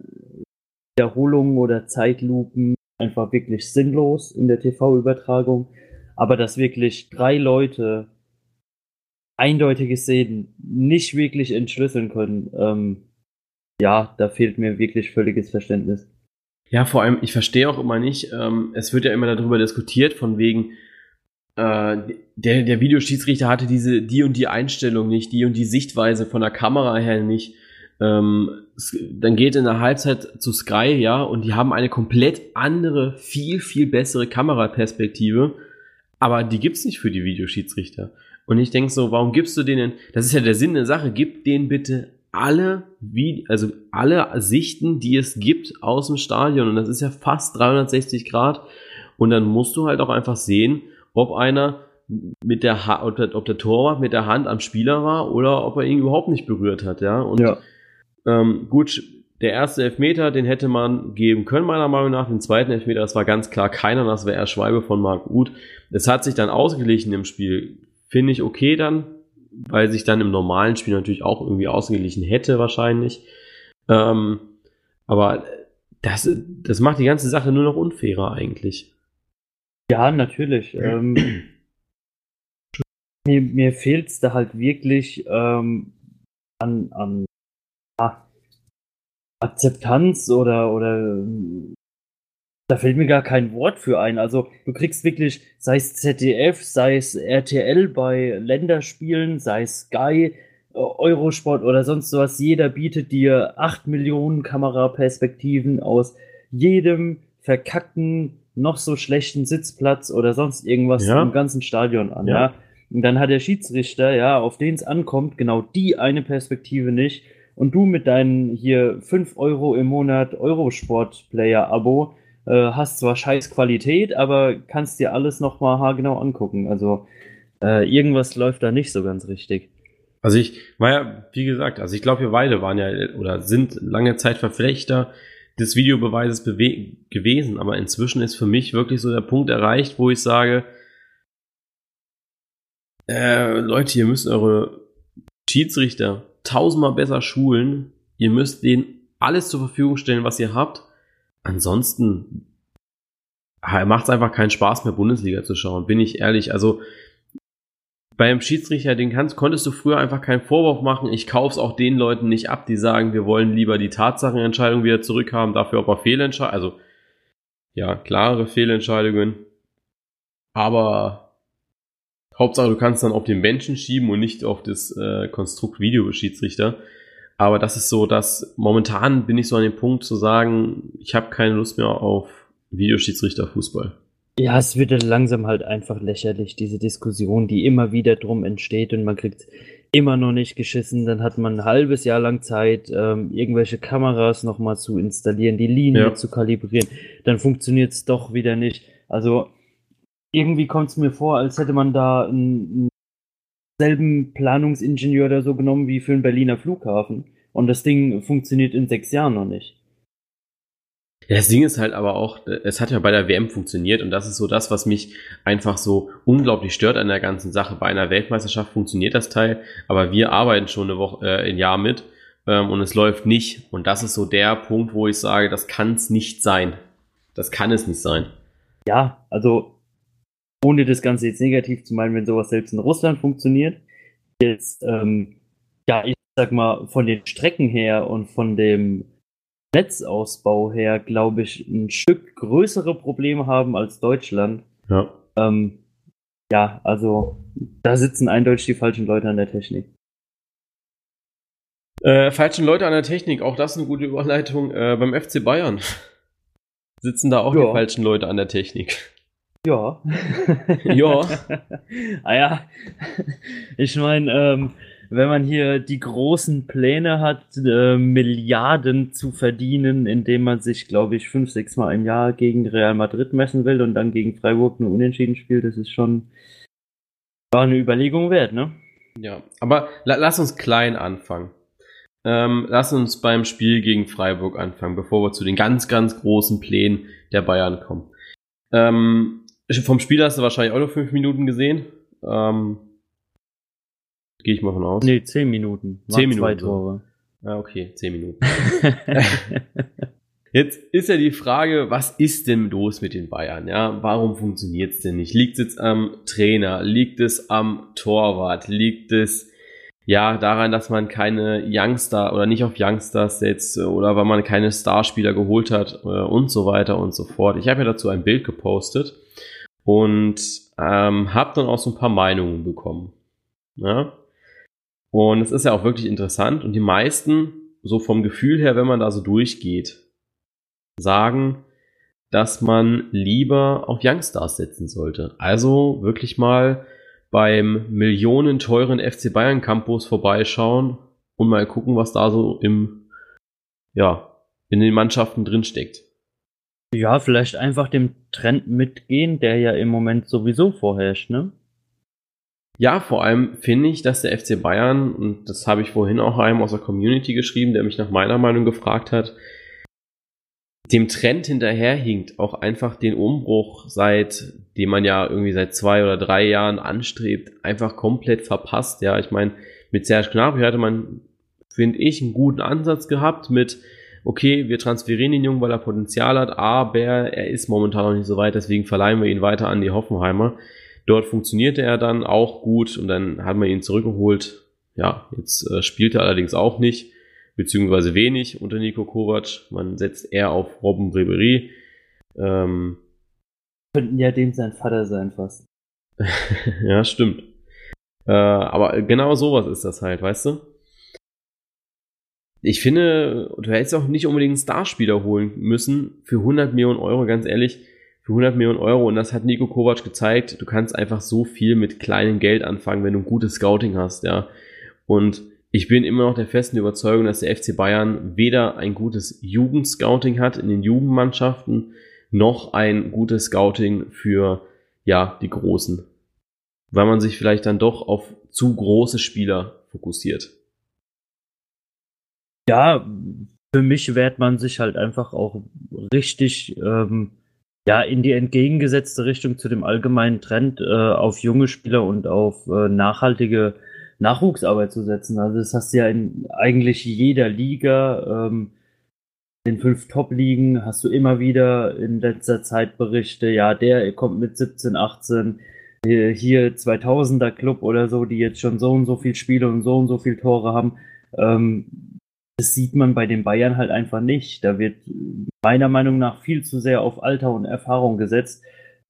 Wiederholungen oder Zeitlupen einfach wirklich sinnlos in der TV-Übertragung. Aber dass wirklich drei Leute eindeutige Szenen nicht wirklich entschlüsseln können, ähm, ja, da fehlt mir wirklich völliges Verständnis. Ja, vor allem, ich verstehe auch immer nicht, ähm, es wird ja immer darüber diskutiert, von wegen, äh, der, der Videoschiedsrichter hatte diese, die und die Einstellung nicht, die und die Sichtweise von der Kamera her nicht. Ähm, dann geht in der Halbzeit zu Sky, ja, und die haben eine komplett andere, viel, viel bessere Kameraperspektive, aber die gibt's nicht für die Videoschiedsrichter. Und ich denke so, warum gibst du denen, das ist ja der Sinn der Sache, gib denen bitte alle, wie, also alle Sichten, die es gibt aus dem Stadion. Und das ist ja fast 360 Grad. Und dann musst du halt auch einfach sehen, ob einer mit der ha ob, der, ob der Torwart mit der Hand am Spieler war oder ob er ihn überhaupt nicht berührt hat, ja. Und ja. Ähm, gut, der erste Elfmeter, den hätte man geben können, meiner Meinung nach. Den zweiten Elfmeter, das war ganz klar keiner, das wäre eher Schweibe von Marc Uth. Es hat sich dann ausgeglichen im Spiel. Finde ich okay dann, weil sich dann im normalen Spiel natürlich auch irgendwie ausgeglichen hätte, wahrscheinlich. Ähm, aber das, das macht die ganze Sache nur noch unfairer eigentlich. Ja, natürlich. Ähm, mir mir fehlt es da halt wirklich ähm, an, an ja, Akzeptanz oder, oder da fällt mir gar kein Wort für ein. Also du kriegst wirklich, sei es ZDF, sei es RTL bei Länderspielen, sei es Sky, Eurosport oder sonst sowas, jeder bietet dir 8 Millionen Kameraperspektiven aus jedem verkackten noch so schlechten Sitzplatz oder sonst irgendwas ja. im ganzen Stadion an, ja. ja. Und dann hat der Schiedsrichter, ja, auf den es ankommt, genau die eine Perspektive nicht. Und du mit deinen hier 5 Euro im Monat Eurosport-Player-Abo äh, hast zwar scheiß Qualität, aber kannst dir alles nochmal haargenau angucken. Also äh, irgendwas läuft da nicht so ganz richtig. Also ich war ja, wie gesagt, also ich glaube, wir beide waren ja oder sind lange Zeit Verflechter des Videobeweises gewesen, aber inzwischen ist für mich wirklich so der Punkt erreicht, wo ich sage, äh, Leute, ihr müsst eure Schiedsrichter tausendmal besser schulen, ihr müsst denen alles zur Verfügung stellen, was ihr habt. Ansonsten macht es einfach keinen Spaß mehr, Bundesliga zu schauen, bin ich ehrlich. Also beim Schiedsrichter, den kannst, konntest du früher einfach keinen Vorwurf machen. Ich kauf's auch den Leuten nicht ab, die sagen, wir wollen lieber die Tatsachenentscheidung wieder zurückhaben, dafür aber Fehlentscheidungen, also ja, klare Fehlentscheidungen. Aber Hauptsache, du kannst dann auf den Menschen schieben und nicht auf das äh, Konstrukt Videoschiedsrichter. Aber das ist so, dass momentan bin ich so an dem Punkt zu sagen, ich habe keine Lust mehr auf Videoschiedsrichter Fußball. Ja, es wird langsam halt einfach lächerlich, diese Diskussion, die immer wieder drum entsteht und man kriegt immer noch nicht geschissen. Dann hat man ein halbes Jahr lang Zeit, ähm, irgendwelche Kameras nochmal zu installieren, die Linie ja. zu kalibrieren. Dann funktioniert es doch wieder nicht. Also irgendwie kommt es mir vor, als hätte man da einen, einen selben Planungsingenieur oder so genommen wie für einen Berliner Flughafen. Und das Ding funktioniert in sechs Jahren noch nicht. Ja, das Ding ist halt aber auch, es hat ja bei der WM funktioniert und das ist so das, was mich einfach so unglaublich stört an der ganzen Sache. Bei einer Weltmeisterschaft funktioniert das Teil, aber wir arbeiten schon eine Woche, äh, ein Jahr mit ähm, und es läuft nicht. Und das ist so der Punkt, wo ich sage, das kann es nicht sein. Das kann es nicht sein. Ja, also ohne das Ganze jetzt negativ zu meinen, wenn sowas selbst in Russland funktioniert, jetzt, ähm, ja, ich sag mal, von den Strecken her und von dem Netzausbau her, glaube ich, ein Stück größere Probleme haben als Deutschland. Ja. Ähm, ja, also da sitzen eindeutig die falschen Leute an der Technik. Äh, falschen Leute an der Technik, auch das ist eine gute Überleitung. Äh, beim FC Bayern sitzen da auch ja. die falschen Leute an der Technik. Ja. ja. ah ja, ich meine, ähm, wenn man hier die großen Pläne hat, äh, Milliarden zu verdienen, indem man sich, glaube ich, fünf, sechs Mal im Jahr gegen Real Madrid messen will und dann gegen Freiburg nur unentschieden spielt, das ist schon, War eine Überlegung wert, ne? Ja, aber la lass uns klein anfangen. Ähm, lass uns beim Spiel gegen Freiburg anfangen, bevor wir zu den ganz, ganz großen Plänen der Bayern kommen. Ähm, vom Spiel hast du wahrscheinlich auch noch fünf Minuten gesehen. Ähm, Gehe ich mal von aus. Nee, zehn Minuten. Zehn Minuten. Zwei Tore. Ah, okay, zehn Minuten. Jetzt ist ja die Frage, was ist denn los mit den Bayern? Ja, warum funktioniert es denn nicht? Liegt es jetzt am Trainer? Liegt es am Torwart? Liegt es ja daran, dass man keine Youngster oder nicht auf Youngsters setzt oder weil man keine Starspieler geholt hat äh, und so weiter und so fort? Ich habe ja dazu ein Bild gepostet und ähm, habe dann auch so ein paar Meinungen bekommen. Ja? Und es ist ja auch wirklich interessant und die meisten, so vom Gefühl her, wenn man da so durchgeht, sagen, dass man lieber auf Youngstars setzen sollte. Also wirklich mal beim millionenteuren FC Bayern Campus vorbeischauen und mal gucken, was da so im, ja, in den Mannschaften drin steckt. Ja, vielleicht einfach dem Trend mitgehen, der ja im Moment sowieso vorherrscht, ne? Ja, vor allem finde ich, dass der FC Bayern, und das habe ich vorhin auch einem aus der Community geschrieben, der mich nach meiner Meinung gefragt hat, dem Trend hinterherhinkt, auch einfach den Umbruch, seit dem man ja irgendwie seit zwei oder drei Jahren anstrebt, einfach komplett verpasst. Ja, ich meine, mit Serge Gnabry hatte man, finde ich, einen guten Ansatz gehabt mit, okay, wir transferieren den Jungen, weil er Potenzial hat, aber er ist momentan noch nicht so weit, deswegen verleihen wir ihn weiter an die Hoffenheimer. Dort funktionierte er dann auch gut und dann hat man ihn zurückgeholt. Ja, jetzt äh, spielt er allerdings auch nicht beziehungsweise wenig unter Nico Kovac. Man setzt eher auf Robben Brebery. Ähm, Könnten ja dem sein Vater sein fast. ja, stimmt. Äh, aber genau sowas ist das halt, weißt du? Ich finde, du hättest auch nicht unbedingt einen Starspieler holen müssen für 100 Millionen Euro, ganz ehrlich. Für 100 Millionen Euro, und das hat Nico Kovac gezeigt, du kannst einfach so viel mit kleinem Geld anfangen, wenn du ein gutes Scouting hast, ja. Und ich bin immer noch der festen Überzeugung, dass der FC Bayern weder ein gutes Jugendscouting hat in den Jugendmannschaften, noch ein gutes Scouting für, ja, die Großen. Weil man sich vielleicht dann doch auf zu große Spieler fokussiert. Ja, für mich wehrt man sich halt einfach auch richtig, ähm, ja, in die entgegengesetzte Richtung zu dem allgemeinen Trend äh, auf junge Spieler und auf äh, nachhaltige Nachwuchsarbeit zu setzen. Also das hast du ja in eigentlich jeder Liga. Ähm, in fünf Top-Ligen hast du immer wieder in letzter Zeit Berichte, ja, der kommt mit 17, 18, hier 2000er Club oder so, die jetzt schon so und so viel Spiele und so und so viel Tore haben. Ähm, das sieht man bei den Bayern halt einfach nicht. Da wird meiner Meinung nach viel zu sehr auf Alter und Erfahrung gesetzt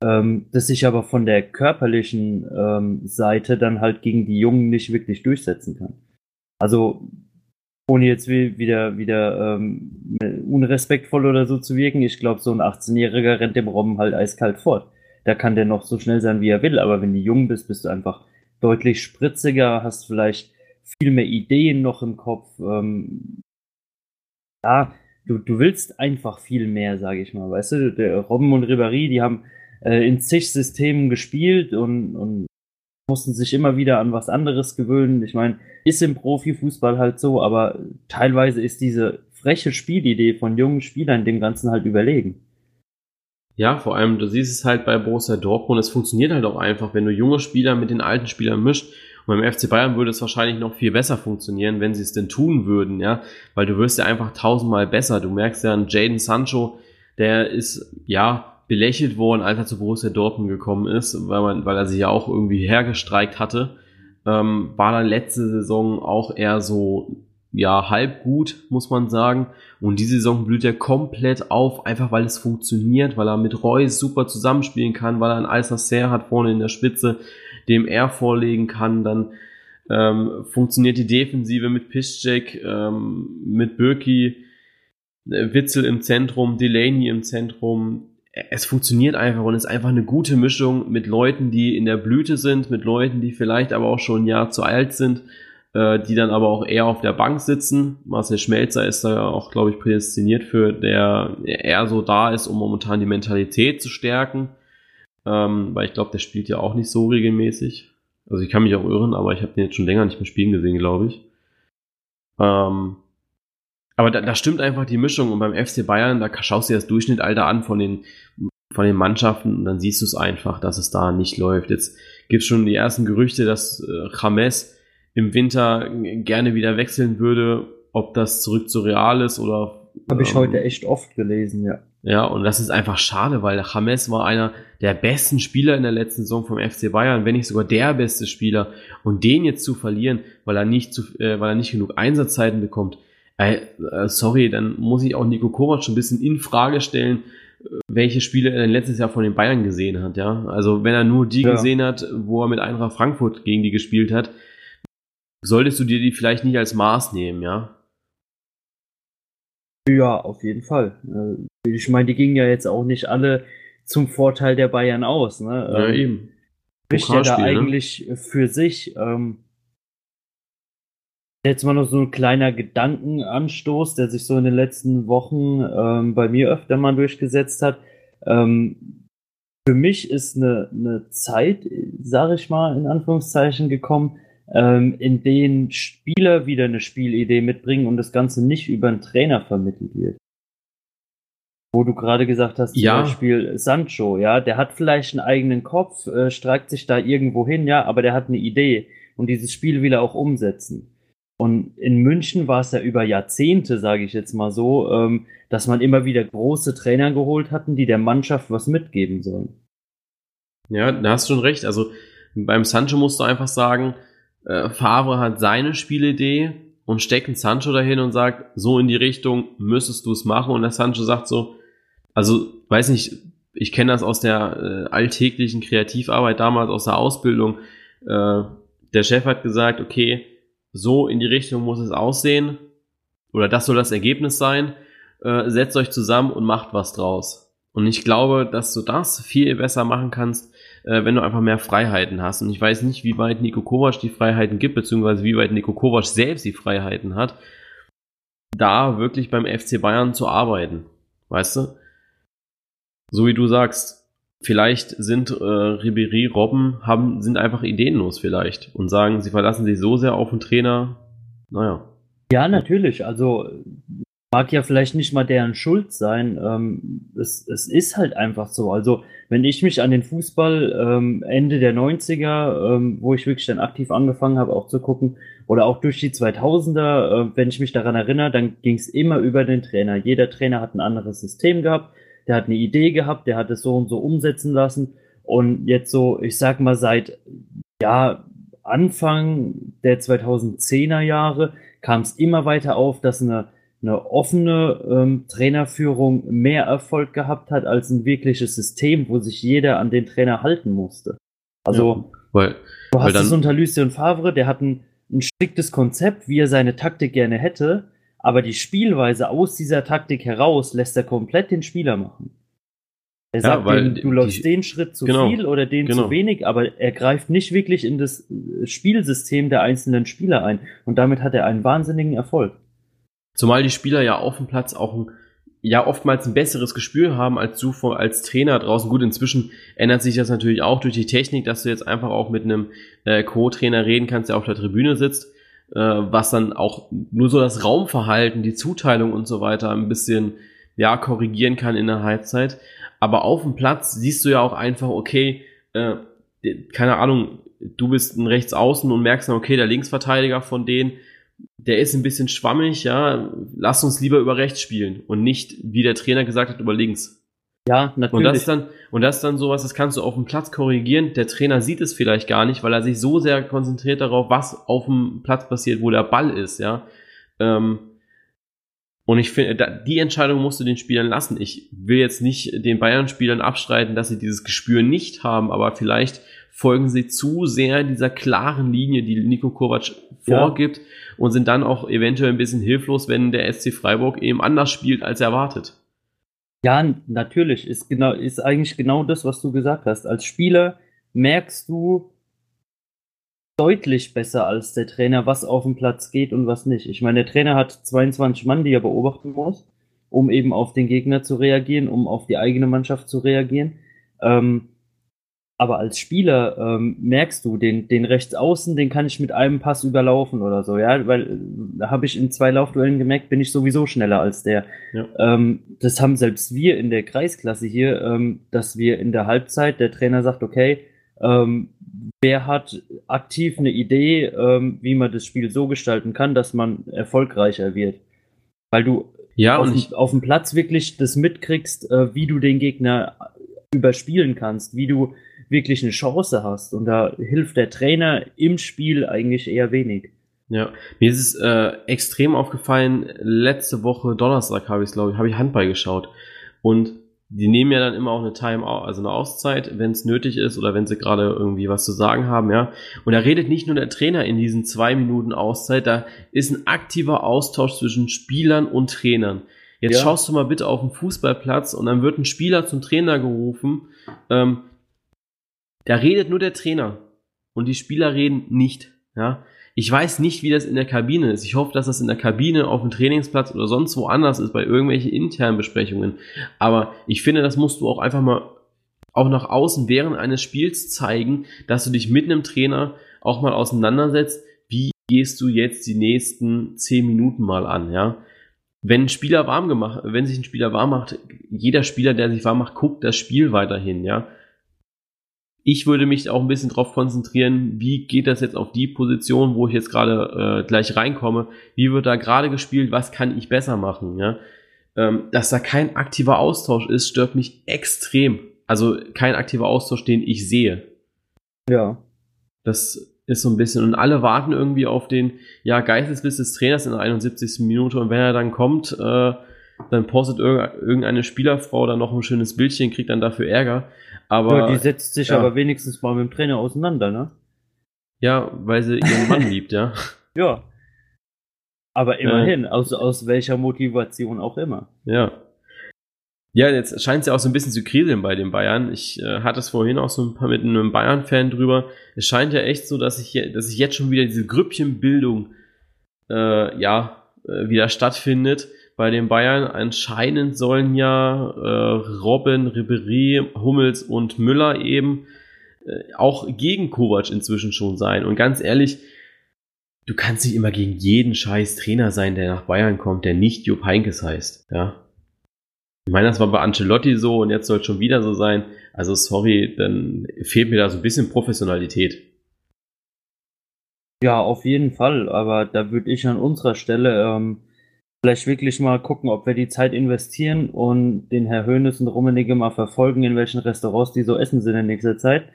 ähm, das sich aber von der körperlichen ähm, Seite dann halt gegen die Jungen nicht wirklich durchsetzen kann. Also ohne jetzt wieder, wieder ähm, unrespektvoll oder so zu wirken, ich glaube, so ein 18-Jähriger rennt dem Robben halt eiskalt fort. Da kann der noch so schnell sein, wie er will, aber wenn du jung bist, bist du einfach deutlich spritziger, hast vielleicht viel mehr Ideen noch im Kopf. Ähm, ja, du, du willst einfach viel mehr, sage ich mal. Weißt du, der Robben und Ribéry, die haben äh, in zig Systemen gespielt und, und mussten sich immer wieder an was anderes gewöhnen. Ich meine, ist im Profifußball halt so, aber teilweise ist diese freche Spielidee von jungen Spielern dem Ganzen halt überlegen. Ja, vor allem, du siehst es halt bei Borussia Dortmund, es funktioniert halt auch einfach, wenn du junge Spieler mit den alten Spielern mischt. Beim FC Bayern würde es wahrscheinlich noch viel besser funktionieren, wenn sie es denn tun würden, ja, weil du wirst ja einfach tausendmal besser. Du merkst ja an Jaden Sancho, der ist, ja, belächelt worden, als er zu Borussia Dortmund gekommen ist, weil, man, weil er sich ja auch irgendwie hergestreikt hatte. Ähm, war dann letzte Saison auch eher so, ja, halb gut, muss man sagen. Und diese Saison blüht er komplett auf, einfach weil es funktioniert, weil er mit Reus super zusammenspielen kann, weil er einen Alsacer hat vorne in der Spitze, dem er vorlegen kann. Dann ähm, funktioniert die Defensive mit Piszczek, ähm, mit Birki, äh, Witzel im Zentrum, Delaney im Zentrum, es funktioniert einfach und ist einfach eine gute Mischung mit Leuten, die in der Blüte sind, mit Leuten, die vielleicht aber auch schon ein Jahr zu alt sind, äh, die dann aber auch eher auf der Bank sitzen. Marcel Schmelzer ist da auch, glaube ich, prädestiniert für, der eher so da ist, um momentan die Mentalität zu stärken. Ähm, weil ich glaube, der spielt ja auch nicht so regelmäßig. Also ich kann mich auch irren, aber ich habe den jetzt schon länger nicht mehr spielen gesehen, glaube ich. Ähm, aber da, da stimmt einfach die Mischung und beim FC Bayern, da schaust du dir das Durchschnittalter an von den, von den Mannschaften und dann siehst du es einfach, dass es da nicht läuft. Jetzt gibt es schon die ersten Gerüchte, dass äh, James im Winter gerne wieder wechseln würde, ob das zurück zu Real ist oder. Habe ich ähm, heute echt oft gelesen, ja. Ja, und das ist einfach schade, weil James war einer der besten Spieler in der letzten Saison vom FC Bayern, wenn nicht sogar der beste Spieler. Und den jetzt zu verlieren, weil er nicht, zu, äh, weil er nicht genug Einsatzzeiten bekommt, äh, äh, sorry, dann muss ich auch Nico Kovac ein bisschen in Frage stellen, äh, welche Spiele er denn letztes Jahr von den Bayern gesehen hat, ja. Also wenn er nur die ja. gesehen hat, wo er mit Eintracht Frankfurt gegen die gespielt hat, solltest du dir die vielleicht nicht als Maß nehmen, ja. Ja, auf jeden Fall. Äh, ich meine, die gingen ja jetzt auch nicht alle zum Vorteil der Bayern aus. Ne? Ja, ähm, eben. Spricht ja da ne? eigentlich ne? für sich. Ähm, jetzt mal noch so ein kleiner Gedankenanstoß, der sich so in den letzten Wochen ähm, bei mir öfter mal durchgesetzt hat. Ähm, für mich ist eine, eine Zeit, sage ich mal, in Anführungszeichen gekommen, ähm, in denen Spieler wieder eine Spielidee mitbringen und das Ganze nicht über einen Trainer vermittelt wird. Wo du gerade gesagt hast, zum ja. Beispiel Sancho, ja, der hat vielleicht einen eigenen Kopf, äh, streikt sich da irgendwo hin, ja, aber der hat eine Idee und dieses Spiel will er auch umsetzen. Und in München war es ja über Jahrzehnte, sage ich jetzt mal so, ähm, dass man immer wieder große Trainer geholt hatten, die der Mannschaft was mitgeben sollen. Ja, da hast du schon recht. Also beim Sancho musst du einfach sagen, äh, Favre hat seine Spielidee und steckt einen Sancho dahin und sagt, so in die Richtung müsstest du es machen. Und der Sancho sagt so, also weiß nicht, ich kenne das aus der äh, alltäglichen Kreativarbeit damals, aus der Ausbildung. Äh, der Chef hat gesagt, okay, so in die Richtung muss es aussehen oder das soll das Ergebnis sein. Äh, setzt euch zusammen und macht was draus. Und ich glaube, dass du das viel besser machen kannst, äh, wenn du einfach mehr Freiheiten hast. Und ich weiß nicht, wie weit Nico Kovac die Freiheiten gibt, beziehungsweise wie weit Nico Kovac selbst die Freiheiten hat, da wirklich beim FC Bayern zu arbeiten. Weißt du? So wie du sagst, vielleicht sind äh, Ribery, Robben, haben, sind einfach ideenlos vielleicht und sagen, sie verlassen sich so sehr auf den Trainer. Naja. Ja, natürlich. Also mag ja vielleicht nicht mal deren Schuld sein. Ähm, es, es ist halt einfach so. Also, wenn ich mich an den Fußball ähm, Ende der 90er, ähm, wo ich wirklich dann aktiv angefangen habe, auch zu gucken, oder auch durch die 2000er, äh, wenn ich mich daran erinnere, dann ging es immer über den Trainer. Jeder Trainer hat ein anderes System gehabt, der hat eine Idee gehabt, der hat es so und so umsetzen lassen. Und jetzt so, ich sag mal, seit ja, Anfang der 2010er Jahre kam es immer weiter auf, dass eine eine offene ähm, Trainerführung mehr Erfolg gehabt hat als ein wirkliches System, wo sich jeder an den Trainer halten musste. Also, ja, weil, du hast es unter Lucien Favre, der hat ein, ein striktes Konzept, wie er seine Taktik gerne hätte, aber die Spielweise aus dieser Taktik heraus lässt er komplett den Spieler machen. Er sagt, ja, dem, du läufst die, den Schritt zu genau, viel oder den genau. zu wenig, aber er greift nicht wirklich in das äh, Spielsystem der einzelnen Spieler ein. Und damit hat er einen wahnsinnigen Erfolg. Zumal die Spieler ja auf dem Platz auch ein, ja oftmals ein besseres Gespür haben als du als Trainer draußen. Gut, inzwischen ändert sich das natürlich auch durch die Technik, dass du jetzt einfach auch mit einem äh, Co-Trainer reden kannst, der auf der Tribüne sitzt, äh, was dann auch nur so das Raumverhalten, die Zuteilung und so weiter ein bisschen ja korrigieren kann in der Halbzeit. Aber auf dem Platz siehst du ja auch einfach, okay, äh, keine Ahnung, du bist ein Rechtsaußen und merkst dann, okay, der Linksverteidiger von denen der ist ein bisschen schwammig, ja, lass uns lieber über rechts spielen und nicht, wie der Trainer gesagt hat, über links. Ja, natürlich. Und das ist dann, und das ist dann sowas, das kannst du auf dem Platz korrigieren. Der Trainer sieht es vielleicht gar nicht, weil er sich so sehr konzentriert darauf, was auf dem Platz passiert, wo der Ball ist, ja. Ähm, und ich finde, die Entscheidung musst du den Spielern lassen. Ich will jetzt nicht den Bayern-Spielern abstreiten, dass sie dieses Gespür nicht haben, aber vielleicht folgen sie zu sehr dieser klaren Linie, die Nico Kovac vorgibt ja. und sind dann auch eventuell ein bisschen hilflos, wenn der SC Freiburg eben anders spielt als erwartet. Ja, natürlich ist genau ist eigentlich genau das, was du gesagt hast. Als Spieler merkst du deutlich besser als der Trainer, was auf dem Platz geht und was nicht. Ich meine, der Trainer hat 22 Mann, die er beobachten muss, um eben auf den Gegner zu reagieren, um auf die eigene Mannschaft zu reagieren. Ähm, Aber als Spieler ähm, merkst du, den, den rechts außen, den kann ich mit einem Pass überlaufen oder so, ja, weil da äh, habe ich in zwei Laufduellen gemerkt, bin ich sowieso schneller als der. Ja. Ähm, das haben selbst wir in der Kreisklasse hier, ähm, dass wir in der Halbzeit, der Trainer sagt, okay, ähm, wer hat aktiv eine Idee, ähm, wie man das Spiel so gestalten kann, dass man erfolgreicher wird. Weil du ja, auf, ich, auf dem Platz wirklich das mitkriegst, äh, wie du den Gegner überspielen kannst, wie du wirklich eine Chance hast. Und da hilft der Trainer im Spiel eigentlich eher wenig. Ja, mir ist es äh, extrem aufgefallen, letzte Woche Donnerstag habe ich glaube ich, habe ich Handball geschaut. Und die nehmen ja dann immer auch eine Time, also eine Auszeit, wenn es nötig ist oder wenn sie gerade irgendwie was zu sagen haben, ja. Und da redet nicht nur der Trainer in diesen zwei Minuten Auszeit, da ist ein aktiver Austausch zwischen Spielern und Trainern. Jetzt ja. schaust du mal bitte auf den Fußballplatz und dann wird ein Spieler zum Trainer gerufen. Ähm, da redet nur der Trainer und die Spieler reden nicht. Ja, ich weiß nicht, wie das in der Kabine ist. Ich hoffe, dass das in der Kabine, auf dem Trainingsplatz oder sonst wo anders ist, bei irgendwelchen internen Besprechungen. Aber ich finde, das musst du auch einfach mal auch nach außen während eines Spiels zeigen, dass du dich mit einem Trainer auch mal auseinandersetzt. Wie gehst du jetzt die nächsten zehn Minuten mal an, ja? Wenn ein Spieler warm gemacht, wenn sich ein Spieler warm macht, jeder Spieler, der sich warm macht, guckt das Spiel weiterhin, ja ich würde mich auch ein bisschen darauf konzentrieren, wie geht das jetzt auf die Position, wo ich jetzt gerade äh, gleich reinkomme, wie wird da gerade gespielt, was kann ich besser machen, ja. Ähm, dass da kein aktiver Austausch ist, stört mich extrem. Also kein aktiver Austausch, den ich sehe. Ja. Das ist so ein bisschen, und alle warten irgendwie auf den, ja, Geistesblitz des Trainers in der 71. Minute und wenn er dann kommt, äh, dann postet irgendeine Spielerfrau dann noch ein schönes Bildchen, kriegt dann dafür Ärger. Aber, ja, die setzt sich ja. aber wenigstens mal mit dem Trainer auseinander, ne? Ja, weil sie ihren Mann liebt, ja. Ja. Aber immerhin, ja. aus, aus welcher Motivation auch immer. Ja. Ja, jetzt scheint es ja auch so ein bisschen zu kriseln bei den Bayern. Ich äh, hatte es vorhin auch so ein paar mit einem Bayern-Fan drüber. Es scheint ja echt so, dass ich, dass ich jetzt schon wieder diese Grüppchenbildung äh, ja, äh, wieder stattfindet bei den Bayern. Anscheinend sollen ja äh, Robben, Ribery, Hummels und Müller eben äh, auch gegen Kovac inzwischen schon sein. Und ganz ehrlich, du kannst nicht immer gegen jeden scheiß Trainer sein, der nach Bayern kommt, der nicht Jupp Heinkes heißt. Ja. Ich meine, das war bei Ancelotti so und jetzt soll es schon wieder so sein. Also sorry, dann fehlt mir da so ein bisschen Professionalität. Ja, auf jeden Fall. Aber da würde ich an unserer Stelle ähm, vielleicht wirklich mal gucken, ob wir die Zeit investieren und den Herr Hönes und Rummenigge mal verfolgen, in welchen Restaurants die so essen sind in nächster Zeit.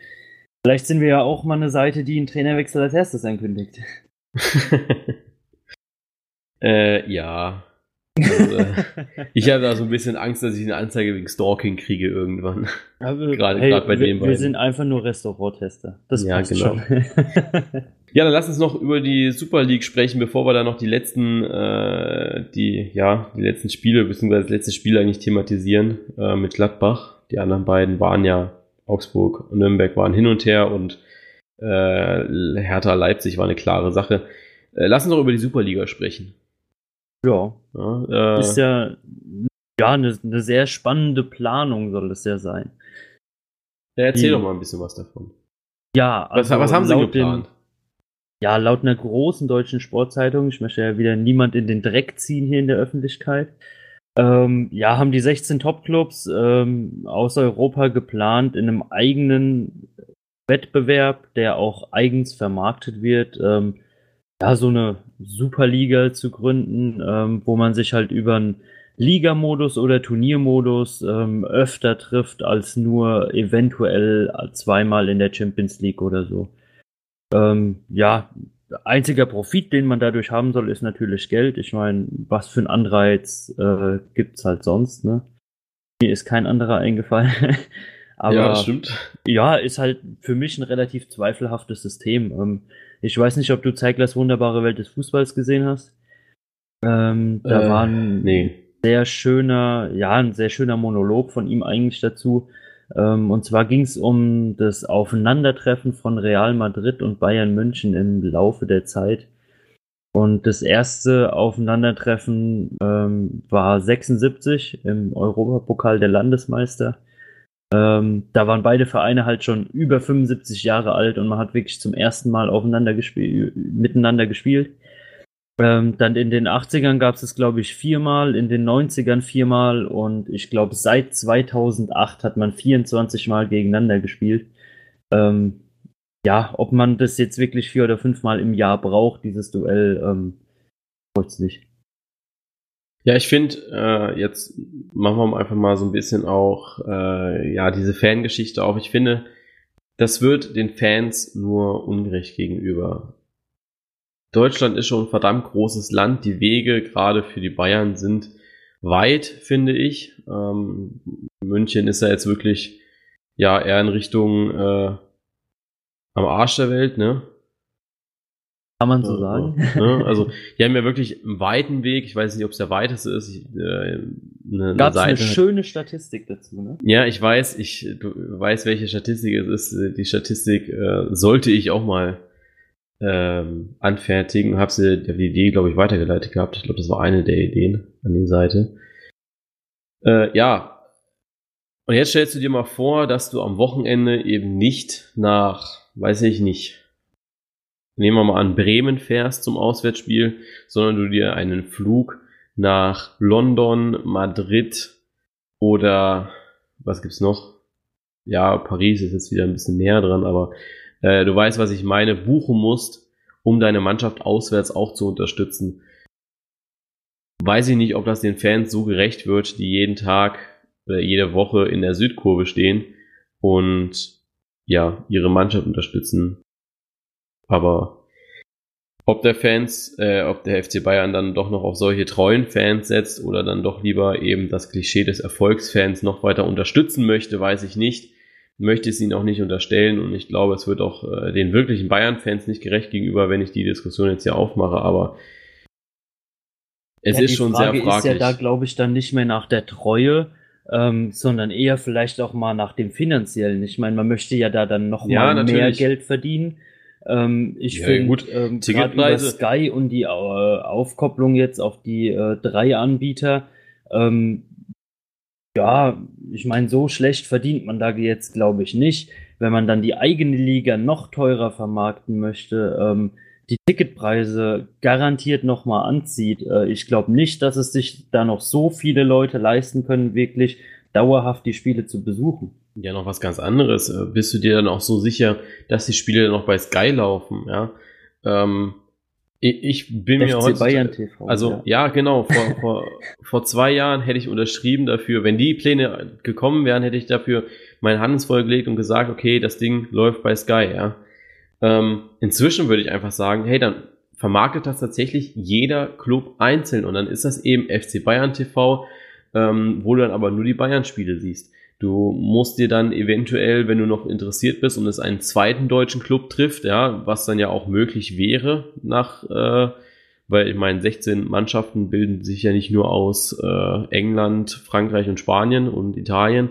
Vielleicht sind wir ja auch mal eine Seite, die einen Trainerwechsel als erstes ankündigt. äh, ja. Also, äh, ich habe da so ein bisschen Angst, dass ich eine Anzeige wegen Stalking kriege irgendwann. Gerade hey, bei wir, den beiden. Wir sind einfach nur Restauranttester. Das ja, passt genau. schon. ja, dann lass uns noch über die Super League sprechen, bevor wir da noch die letzten, äh, die, ja, die letzten Spiele, beziehungsweise das letzte Spiel eigentlich thematisieren äh, mit Gladbach. Die anderen beiden waren ja Augsburg und Nürnberg waren hin und her und äh, Hertha Leipzig war eine klare Sache. Äh, lass uns doch über die Superliga sprechen. Ja. ja äh, ist ja, ja eine, eine, sehr spannende Planung soll es ja sein. Ja, erzähl Die, doch mal ein bisschen was davon. Ja, also was, was haben sie geplant? Den, ja, laut einer großen deutschen Sportzeitung, ich möchte ja wieder niemand in den Dreck ziehen hier in der Öffentlichkeit, ähm, ja, haben die 16 Topclubs ähm, aus Europa geplant in einem eigenen Wettbewerb, der auch eigens vermarktet wird, ähm, ja, so eine Superliga zu gründen, ähm, wo man sich halt über einen Ligamodus oder Turniermodus ähm, öfter trifft als nur eventuell zweimal in der Champions League oder so. Ähm, ja, einziger Profit, den man dadurch haben soll, ist natürlich Geld. Ich meine, was für ein Anreiz äh, gibt's halt sonst, ne? Mir ist kein anderer eingefallen. Aber ja, stimmt. Ja, ist halt für mich ein relativ zweifelhaftes System. Ähm, ich weiß nicht, ob du Zeiglers wunderbare Welt des Fußballs gesehen hast. Ähm, da äh, war ein nee. sehr schöner, ja, ein sehr schöner Monolog von ihm eigentlich dazu. Ähm, und zwar ging es um das Aufeinandertreffen von Real Madrid und Bayern München im Laufe der Zeit. Und das erste Aufeinandertreffen ähm, war 76 im Europapokal der Landesmeister. Ähm, da waren beide Vereine halt schon über 75 Jahre alt und man hat wirklich zum ersten Mal aufeinander gespielt, miteinander gespielt. Ähm, dann in den 80ern gab es es, glaube ich, viermal, in den 90ern viermal und ich glaube, seit 2008 hat man 24 Mal gegeneinander gespielt. Ähm, ja, ob man das jetzt wirklich vier oder fünfmal im Jahr braucht, dieses Duell, ähm, es nicht. Ja, ich finde, äh, jetzt machen wir einfach mal so ein bisschen auch äh, ja diese Fangeschichte auf. Ich finde, das wird den Fans nur ungerecht gegenüber. Deutschland ist schon ein verdammt großes Land. Die Wege gerade für die Bayern sind weit, finde ich. Ähm, München ist ja jetzt wirklich ja eher in Richtung äh, am Arsch der Welt, ne? Kann man so sagen. Ne? Also, die haben ja wirklich einen weiten Weg. Ich weiß nicht, ob es der weiteste ist. Ich, äh, eine, Gab es eine, eine schöne Statistik dazu, ne? Ja, ich weiß. Ich du weißt, welche Statistik es ist. Die Statistik äh, sollte ich auch mal ähm, anfertigen. Habe sie die Idee, glaube ich, weitergeleitet gehabt. Ich glaube, das war eine der Ideen an die Seite. Äh, ja. Und jetzt stellst du dir mal vor, dass du am Wochenende eben nicht nach, weiß ich nicht, nehmen wir mal an, Bremen fährst zum Auswärtsspiel, sondern du dir einen Flug nach London, Madrid oder was gibt's noch? Ja, Paris ist jetzt wieder ein bisschen näher dran, aber äh, du weißt, was ich meine, buchen musst, um deine Mannschaft auswärts auch zu unterstützen. Weiß ich nicht, ob das den Fans so gerecht wird, die jeden Tag oder jede Woche in der Südkurve stehen und ja, ihre Mannschaft unterstützen. Aber ob der Fans, äh, ob der FC Bayern dann doch noch auf solche treuen Fans setzt oder dann doch lieber eben das Klischee des Erfolgsfans noch weiter unterstützen möchte, weiß ich nicht. Möchte es ihnen auch nicht unterstellen und ich glaube, es wird auch äh, den wirklichen Bayern-Fans nicht gerecht gegenüber, wenn ich die Diskussion jetzt hier aufmache, aber es ja, ist schon Frage sehr fraglich. ist ja da, glaube ich, dann nicht mehr nach der Treue, ähm, sondern eher vielleicht auch mal nach dem finanziellen. Ich meine, man möchte ja da dann noch ja, mal mehr Geld verdienen. Ähm, ich ja, finde ähm, gerade über Sky und die äh, Aufkopplung jetzt auf die äh, drei Anbieter, ähm, ja, ich meine, so schlecht verdient man da jetzt, glaube ich, nicht. Wenn man dann die eigene Liga noch teurer vermarkten möchte, ähm, die Ticketpreise garantiert nochmal anzieht. Äh, ich glaube nicht, dass es sich da noch so viele Leute leisten können, wirklich dauerhaft die Spiele zu besuchen. Ja, noch was ganz anderes. Äh, bist du dir dann auch so sicher, dass die Spiele auch bei Sky laufen? Ja. Ähm, ich bin FC mir heute. Bayern TV, also ja, ja genau. Vor, vor, vor zwei Jahren hätte ich unterschrieben dafür. Wenn die Pläne gekommen wären, hätte ich dafür mein Handelsvoll gelegt und gesagt, okay, das Ding läuft bei Sky. Ja. Ähm, inzwischen würde ich einfach sagen, hey, dann vermarktet das tatsächlich jeder Club einzeln und dann ist das eben FC Bayern TV, ähm, wo du dann aber nur die Bayern-Spiele siehst. Du musst dir dann eventuell, wenn du noch interessiert bist und es einen zweiten deutschen Club trifft, ja, was dann ja auch möglich wäre nach, äh, weil ich meine, 16 Mannschaften bilden sich ja nicht nur aus äh, England, Frankreich und Spanien und Italien.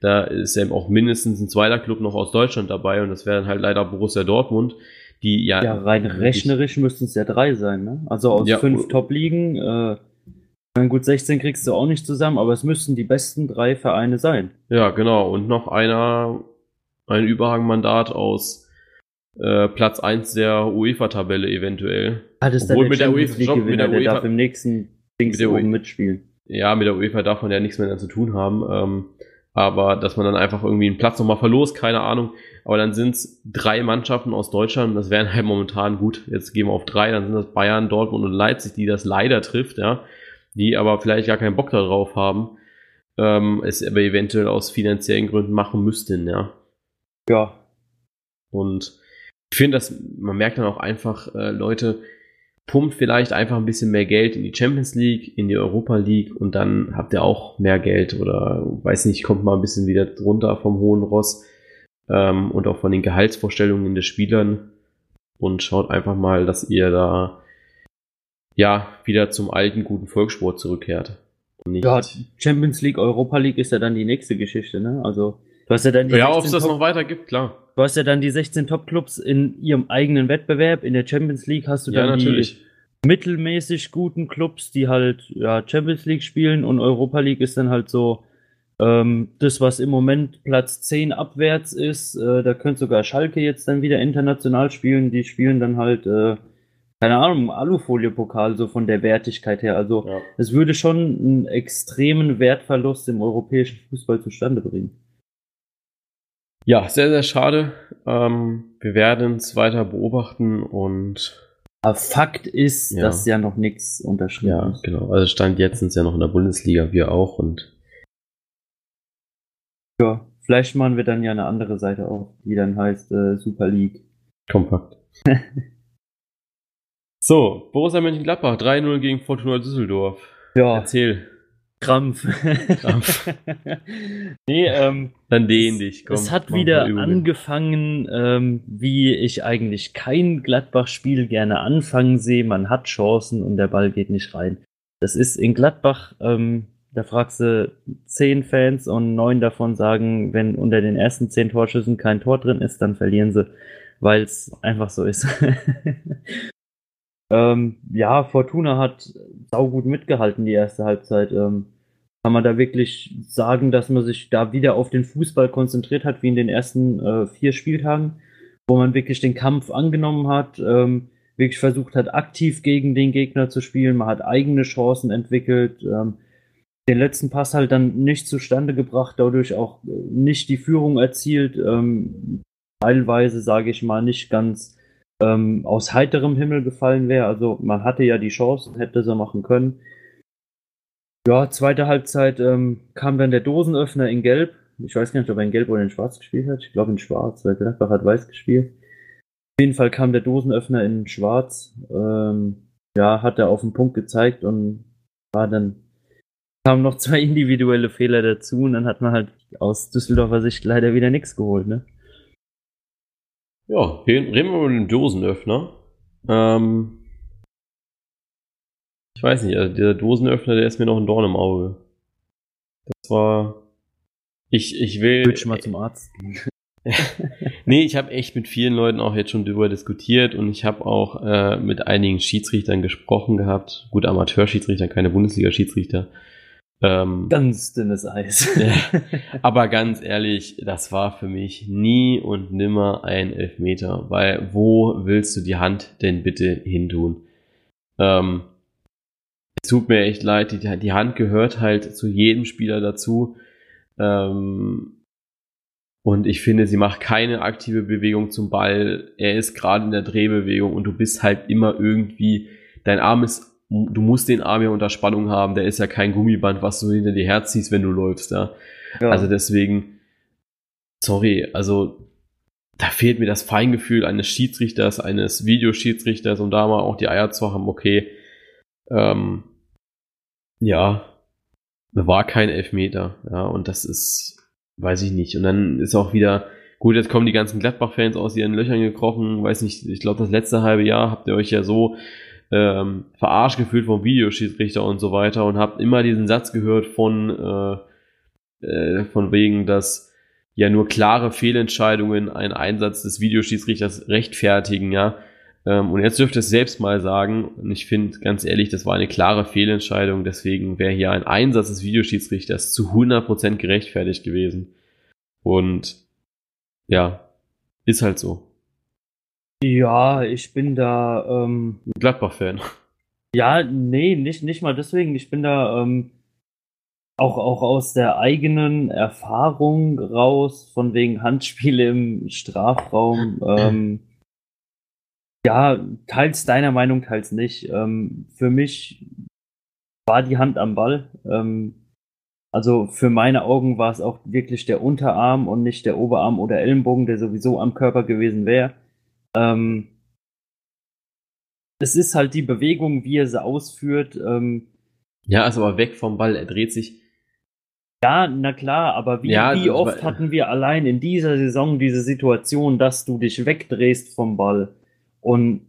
Da ist eben auch mindestens ein zweiter Club noch aus Deutschland dabei und das wäre dann halt leider Borussia Dortmund, die ja. Ja, rein rechnerisch müssten es ja drei sein, ne? Also aus ja, fünf Top-Ligen, äh, gut, 16 kriegst du auch nicht zusammen, aber es müssten die besten drei Vereine sein. Ja, genau. Und noch einer, ein Überhangmandat aus äh, Platz 1 der UEFA-Tabelle eventuell. Ah, das Obwohl mit der UEFA, League mit der UEFA, darf im nächsten Dings mit oben mitspielen. Ja, mit der UEFA darf man ja nichts mehr zu tun haben. Ähm, aber dass man dann einfach irgendwie einen Platz nochmal verlost, keine Ahnung. Aber dann sind es drei Mannschaften aus Deutschland, das wären halt momentan gut, jetzt gehen wir auf drei, dann sind das Bayern, Dortmund und Leipzig, die das leider trifft, ja die aber vielleicht gar keinen Bock darauf haben, ähm, es aber eventuell aus finanziellen Gründen machen müssten, ja. Ja. Und ich finde, dass man merkt dann auch einfach, äh, Leute, pumpt vielleicht einfach ein bisschen mehr Geld in die Champions League, in die Europa League und dann habt ihr auch mehr Geld oder weiß nicht, kommt mal ein bisschen wieder drunter vom hohen Ross ähm, und auch von den Gehaltsvorstellungen der Spielern und schaut einfach mal, dass ihr da ja, wieder zum alten guten Volkssport zurückkehrt. Ja, Champions League, Europa League ist ja dann die nächste Geschichte, ne? Also, du hast ja dann die. Ja, ob es das noch weiter gibt, klar. Du hast ja dann die 16 Top-Clubs in ihrem eigenen Wettbewerb. In der Champions League hast du dann ja, natürlich. die mittelmäßig guten Clubs, die halt ja, Champions League spielen und Europa League ist dann halt so Ähm, das, was im Moment Platz 10 abwärts ist, äh, da könnte sogar Schalke jetzt dann wieder international spielen. Die spielen dann halt, äh, keine Ahnung, Alufolie-Pokal so von der Wertigkeit her. Also Ja. es würde schon einen extremen Wertverlust im europäischen Fußball zustande bringen. Ja, sehr, sehr schade. Ähm, wir werden es weiter beobachten und Aber Fakt ist, Ja. dass ja noch nichts unterschrieben ja, ist. genau. Also Stand jetzt sind es ja noch in der Bundesliga, wir auch und Ja, vielleicht machen wir dann ja eine andere Seite auf, die dann heißt äh, Super League. kompakt. so, Borussia Mönchengladbach 3-0 gegen Fortuna Düsseldorf. Ja, Erzähl. Krampf. Krampf. nee, ähm, Dann dehn dich. Komm, es hat wieder angefangen, ähm, wie ich eigentlich kein Gladbach-Spiel gerne anfangen sehe. Man hat Chancen und der Ball geht nicht rein. Das ist in Gladbach, ähm, da fragst du zehn Fans und neun davon sagen, wenn unter den ersten zehn Torschüssen kein Tor drin ist, dann verlieren sie, weil es einfach so ist. ähm, ja, Fortuna hat saugut mitgehalten die erste Halbzeit. Ähm, kann man da wirklich sagen, dass man sich da wieder auf den Fußball konzentriert hat, wie in den ersten äh, vier Spieltagen, wo man wirklich den Kampf angenommen hat, ähm, wirklich versucht hat, aktiv gegen den Gegner zu spielen, man hat eigene Chancen entwickelt, ähm, den letzten Pass halt dann nicht zustande gebracht, dadurch auch äh, nicht die Führung erzielt, ähm, teilweise, sage ich mal, nicht ganz ähm, aus heiterem Himmel gefallen wäre. Also man hatte ja die Chance, hätte sie machen können. Ja, zweite Halbzeit ähm, kam dann der Dosenöffner in Gelb. Ich weiß gar nicht, ob er in Gelb oder in Schwarz gespielt hat. Ich glaube in Schwarz, weil Gladbach hat Weiß gespielt. Auf jeden Fall kam der Dosenöffner in Schwarz. Ähm, ja, hat er auf den Punkt gezeigt und war dann kamen noch zwei individuelle Fehler dazu und dann hat man halt aus Düsseldorfer Sicht leider wieder nichts geholt, ne? Ja, reden wir über den Dosenöffner. Ähm, ich weiß nicht, also der Dosenöffner, der ist mir noch ein Dorn im Auge. Das war. Ich, ich will. Ich mal zum Arzt gehen. Nee, ich habe echt mit vielen Leuten auch jetzt schon darüber diskutiert und ich habe auch äh, mit einigen Schiedsrichtern gesprochen gehabt. Gut, Amateurschiedsrichter, keine Bundesliga-Schiedsrichter. Ähm, Ganz dünnes Eis. Ja. aber ganz ehrlich, das war für mich nie und nimmer ein Elfmeter, weil wo willst du die Hand denn bitte hintun? Ähm, es tut mir echt leid, die, die Hand gehört halt zu jedem Spieler dazu. Ähm, und ich finde, sie macht keine aktive Bewegung zum Ball. Er ist gerade in der Drehbewegung und du bist halt immer irgendwie, dein Arm ist, du musst den Arm ja unter Spannung haben. Der ist ja kein Gummiband, was du hinter dir herziehst, wenn du läufst, ja. Ja. Also deswegen, sorry, also da fehlt mir das Feingefühl eines Schiedsrichters, eines Videoschiedsrichters, um da mal auch die Eier zu haben, okay, ähm, ja, war kein Elfmeter, ja, und das ist, weiß ich nicht. Und dann ist auch wieder, gut, jetzt kommen die ganzen Gladbach-Fans aus ihren Löchern gekrochen, weiß nicht, ich glaube, das letzte halbe Jahr habt ihr euch ja so ähm, verarscht gefühlt vom Videoschiedsrichter und so weiter und habt immer diesen Satz gehört von, äh, äh, von wegen, dass ja nur klare Fehlentscheidungen einen Einsatz des Videoschiedsrichters rechtfertigen, ja. Ähm, und jetzt dürft ihr es selbst mal sagen. Und ich finde, ganz ehrlich, das war eine klare Fehlentscheidung. Deswegen wäre hier ein Einsatz des Videoschiedsrichters zu 100% gerechtfertigt gewesen. Und ja, ist halt so. Ja, ich bin da, ähm, Gladbach-Fan. ja, nee, nicht, nicht mal deswegen. Ich bin da ähm, auch, auch aus der eigenen Erfahrung raus, von wegen Handspiele im Strafraum. Ähm, ja, teils deiner Meinung, teils nicht. Ähm, für mich war die Hand am Ball. Ähm, also für meine Augen war es auch wirklich der Unterarm und nicht der Oberarm oder Ellenbogen, der sowieso am Körper gewesen wäre. Ähm, es ist halt die Bewegung, wie er sie ausführt. Ähm, Ja, ist aber weg vom Ball. Er dreht sich. ja, na klar, aber wie, Ja, wie oft war- hatten wir allein in dieser Saison diese Situation, dass du dich wegdrehst vom Ball und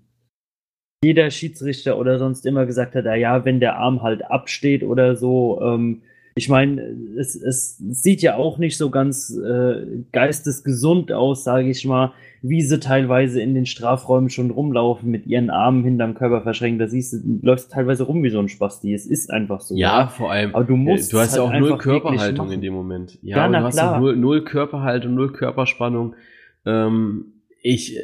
jeder Schiedsrichter oder sonst immer gesagt hat, ah ja, wenn der Arm halt absteht oder so, ähm, Ich meine, es, es sieht ja auch nicht so ganz äh, geistesgesund aus, sage ich mal, wie sie teilweise in den Strafräumen schon rumlaufen, mit ihren Armen hinterm Körper verschränkt. Da siehst du, läufst teilweise rum wie so ein Spasti. Es ist einfach so. Ja, ja. vor allem. Aber du musst. Du hast ja halt auch null Körperhaltung in dem Moment. Ja, ja na, du hast klar. Null, null Körperhaltung, null Körperspannung. Ähm, ich,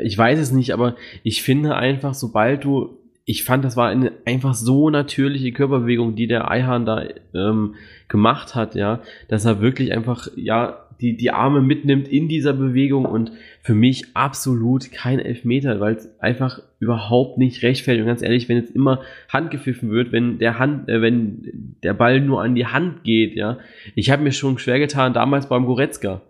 ich weiß es nicht, aber ich finde einfach, sobald du ich fand, das war eine einfach so natürliche Körperbewegung, die der Eihahn da ähm, gemacht hat, ja, dass er wirklich einfach, ja, die, die Arme mitnimmt in dieser Bewegung und für mich absolut kein Elfmeter, weil es einfach überhaupt nicht rechtfertigt. Und ganz ehrlich, wenn jetzt immer Hand gepfiffen wird, wenn der Hand, äh, wenn der Ball nur an die Hand geht, ja, ich habe mir schon schwer getan damals beim Goretzka.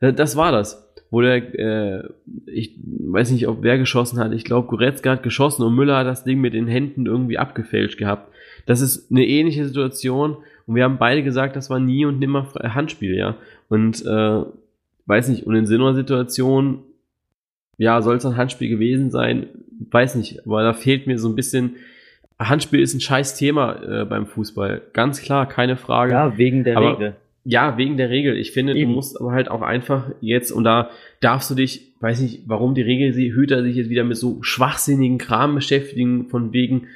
Das war das wo der, äh, ich weiß nicht, ob wer geschossen hat, ich glaube, Goretzka hat geschossen und Müller hat das Ding mit den Händen irgendwie abgefälscht gehabt. Das ist eine ähnliche Situation und wir haben beide gesagt, das war nie und nimmer Handspiel, ja. Und äh, weiß nicht, und in so einer Situation, ja, soll es ein Handspiel gewesen sein? Weiß nicht, aber da fehlt mir so ein bisschen. Handspiel ist ein scheiß Thema äh, beim Fußball. Ganz klar, keine Frage. Ja, wegen der aber, Regel. Ja, wegen der Regel. Ich finde, Eben. du musst aber halt auch einfach jetzt, und da darfst du dich, weiß nicht, warum die Regelhüter sich jetzt wieder mit so schwachsinnigen Kram beschäftigen, von wegen,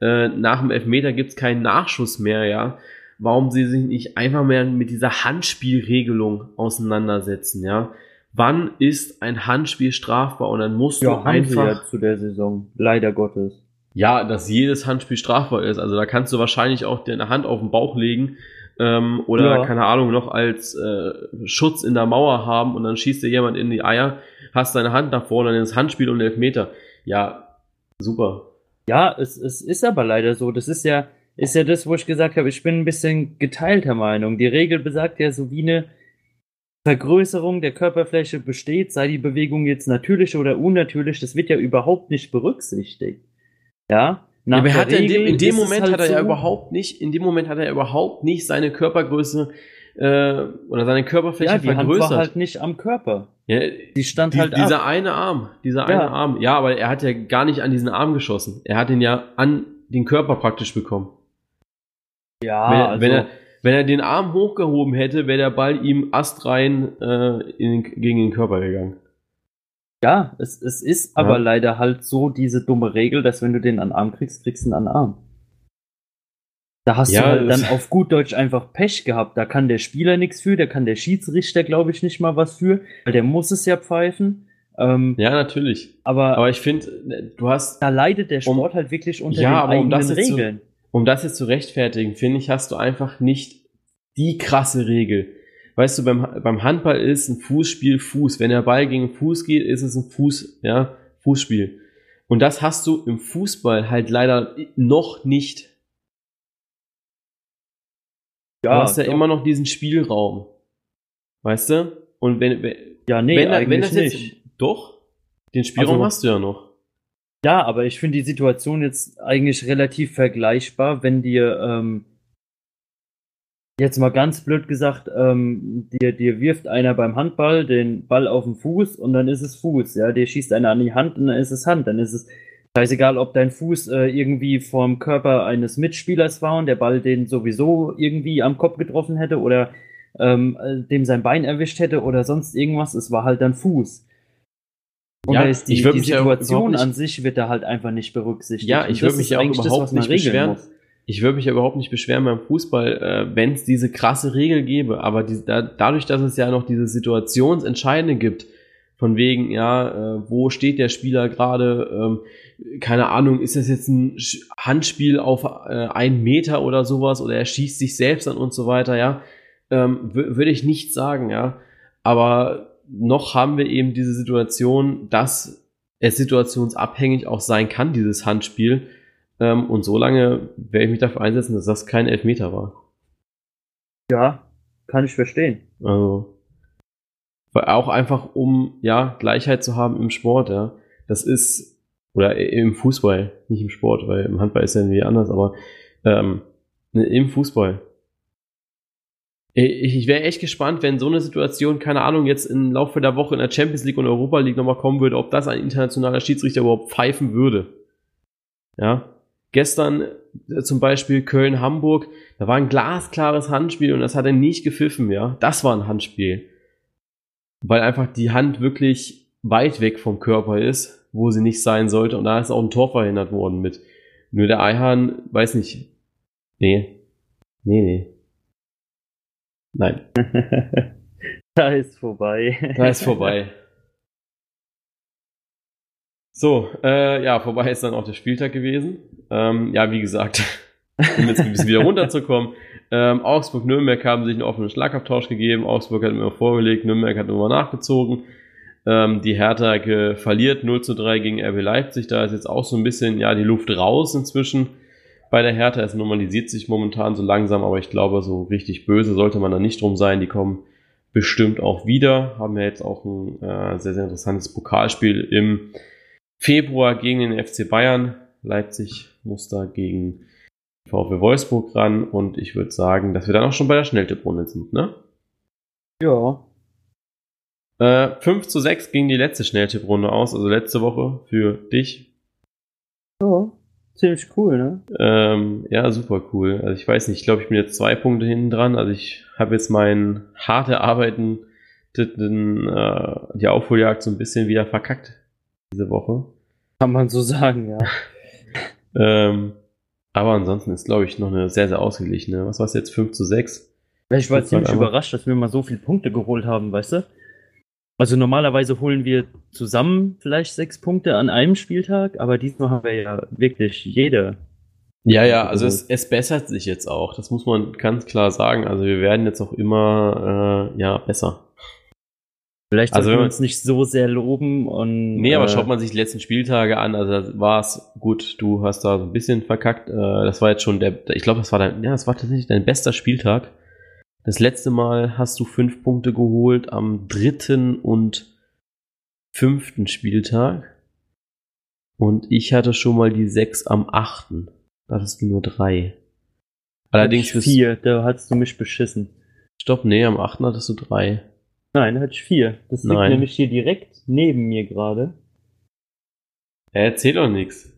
äh, nach dem Elfmeter gibt's keinen Nachschuss mehr, ja. Warum sie sich nicht einfach mehr mit dieser Handspielregelung auseinandersetzen, ja. Wann ist ein Handspiel strafbar? Und dann musst ja, du einfach. Ja zu der Saison, leider Gottes. Ja, dass jedes Handspiel strafbar ist. Also da kannst du wahrscheinlich auch deine Hand auf den Bauch legen ähm, oder ja. keine Ahnung noch als äh, Schutz in der Mauer haben und dann schießt dir jemand in die Eier, hast deine Hand nach vorne, dann ist Handspiel und Elfmeter. Ja, super. Ja, es, es ist aber leider so. Das ist ja, ist ja das, wo ich gesagt habe, ich bin ein bisschen geteilter Meinung. Die Regel besagt ja so wie eine Vergrößerung der Körperfläche besteht, sei die Bewegung jetzt natürlich oder unnatürlich, das wird ja überhaupt nicht berücksichtigt. Ja, nach aber hat in dem, in dem Moment halt hat er so ja überhaupt nicht, in dem Moment hat er überhaupt nicht seine Körpergröße äh, oder seine Körperfläche ja, die vergrößert. Hand war halt nicht am Körper. Ja, die stand die, halt Dieser ab. eine Arm, dieser ja. eine Arm. Ja, aber er hat ja gar nicht an diesen Arm geschossen. Er hat ihn ja an den Körper praktisch bekommen. Ja, wenn, also, wenn er wenn er den Arm hochgehoben hätte, wäre der Ball ihm astrein äh, in, gegen den Körper gegangen. Ja, es, es ist ja. aber leider halt so diese dumme Regel, dass wenn du den an Arm kriegst, kriegst du ihn an Arm. Da hast ja, du halt dann auf gut Deutsch einfach Pech gehabt. Da kann der Spieler nichts für, da kann der Schiedsrichter, glaube ich, nicht mal was für, weil der muss es ja pfeifen. Ähm, ja, natürlich. Aber, aber ich finde, du hast. Da leidet der Sport um, halt wirklich unter ja, den eigenen um Regeln. Zu, um das jetzt zu rechtfertigen, finde ich, hast du einfach nicht die krasse Regel weißt du, beim, beim Handball ist ein Fußspiel Fuß. Wenn der Ball gegen Fuß geht, ist es ein Fuß, ja, Fußspiel. Und das hast du im Fußball halt leider noch nicht. Ja, du hast ja doch. immer noch diesen Spielraum. Weißt du? Und wenn, wenn ja, nee, wenn, wenn das jetzt, nicht. doch, den Spielraum also, hast du ja noch. Ja, aber ich finde die Situation jetzt eigentlich relativ vergleichbar, wenn dir ähm, jetzt mal ganz blöd gesagt, ähm, dir, dir wirft einer beim Handball den Ball auf den Fuß und dann ist es Fuß, ja, dir schießt einer an die Hand und dann ist es Hand, dann ist es scheißegal, ob dein Fuß äh, irgendwie vorm Körper eines Mitspielers war und der Ball den sowieso irgendwie am Kopf getroffen hätte oder ähm, äh, dem sein Bein erwischt hätte oder sonst irgendwas, es war halt dann Fuß. Und ja, da ist die, die Situation an sich wird da halt einfach nicht berücksichtigt. Ja, ich würde mich ja auch überhaupt das, nicht beschweren. Muss ich würde mich ja überhaupt nicht beschweren beim Fußball, äh, wenn es diese krasse Regel gäbe. Aber die, da, dadurch, dass es ja noch diese Situationsentscheidende gibt, von wegen, ja, äh, wo steht der Spieler gerade, ähm, keine Ahnung, ist das jetzt ein Handspiel auf äh, einen Meter oder sowas oder er schießt sich selbst an und so weiter, ja, ähm, würde ich nicht sagen, ja. Aber noch haben wir eben diese Situation, dass es situationsabhängig auch sein kann, dieses Handspiel ähm, und so lange werde ich mich dafür einsetzen, dass das kein Elfmeter war. Ja, kann ich verstehen. Also, auch einfach, um ja Gleichheit zu haben im Sport, ja. Das ist, oder im Fußball, nicht im Sport, weil im Handball ist ja irgendwie anders, aber ähm, ne, im Fußball. Ich, ich wäre echt gespannt, wenn so eine Situation, keine Ahnung, jetzt im Laufe der Woche in der Champions League und Europa League nochmal kommen würde, ob das ein internationaler Schiedsrichter überhaupt pfeifen würde. Ja, Gestern äh, zum Beispiel Köln-Hamburg, da war ein glasklares Handspiel und das hat er nicht gepfiffen, ja. Das war ein Handspiel. Weil einfach die Hand wirklich weit weg vom Körper ist, wo sie nicht sein sollte. Und da ist auch ein Tor verhindert worden mit. Nur der Eihahn, weiß nicht. Nee. Nee, nee. Nein. da ist vorbei. Da ist vorbei. So, äh, ja, vorbei ist dann auch der Spieltag gewesen. Ähm, ja, wie gesagt, um jetzt ein bisschen wieder runterzukommen. Ähm, Augsburg-Nürnberg haben sich einen offenen Schlagabtausch gegeben. Augsburg hat immer vorgelegt, Nürnberg hat immer nachgezogen. Ähm, die Hertha verliert 0 zu 3 gegen RB Leipzig. Da ist jetzt auch so ein bisschen ja, die Luft raus inzwischen. Bei der Hertha, es normalisiert sich momentan so langsam, aber ich glaube, so richtig böse sollte man da nicht drum sein. Die kommen bestimmt auch wieder. Haben ja jetzt auch ein äh, sehr, sehr interessantes Pokalspiel im Februar gegen den FC Bayern. Leipzig muss da gegen VfW Wolfsburg ran und ich würde sagen, dass wir dann auch schon bei der Schnelltipprunde sind, ne? Ja. Äh, 5 zu 6 ging die letzte Schnelltipprunde aus, also letzte Woche für dich. Ja, ziemlich cool, ne? Ähm, ja, super cool. Also ich weiß nicht, ich glaube, ich bin jetzt zwei Punkte hinten dran. Also ich habe jetzt mein hart erarbeiten, den, äh, die Aufholjagd so ein bisschen wieder verkackt diese Woche. Kann man so sagen, ja. ähm, aber ansonsten ist, glaube ich, noch eine sehr, sehr ausgeglichene. Was war es jetzt? 5 zu 6? Ich war ziemlich überrascht, dass wir mal so viele Punkte geholt haben, weißt du? Also normalerweise holen wir zusammen vielleicht sechs Punkte an einem Spieltag, aber diesmal haben wir ja wirklich jede. Ja, ja, also es, es bessert sich jetzt auch. Das muss man ganz klar sagen. Also wir werden jetzt auch immer äh, ja besser. Vielleicht also, wir uns nicht so sehr loben und. Nee, aber äh, schaut man sich die letzten Spieltage an, also war es gut, du hast da so ein bisschen verkackt. Äh, das war jetzt schon der, ich glaube, das war dein, ja, das war tatsächlich dein bester Spieltag. Das letzte Mal hast du fünf Punkte geholt am dritten und fünften Spieltag. Und ich hatte schon mal die sechs am achten. Da hattest du nur drei. Allerdings vier, da hattest du mich beschissen. Stopp, nee, am achten hattest du drei. Nein, da hatte ich vier. Das liegt Nein. nämlich hier direkt neben mir gerade. Er erzählt doch nichts.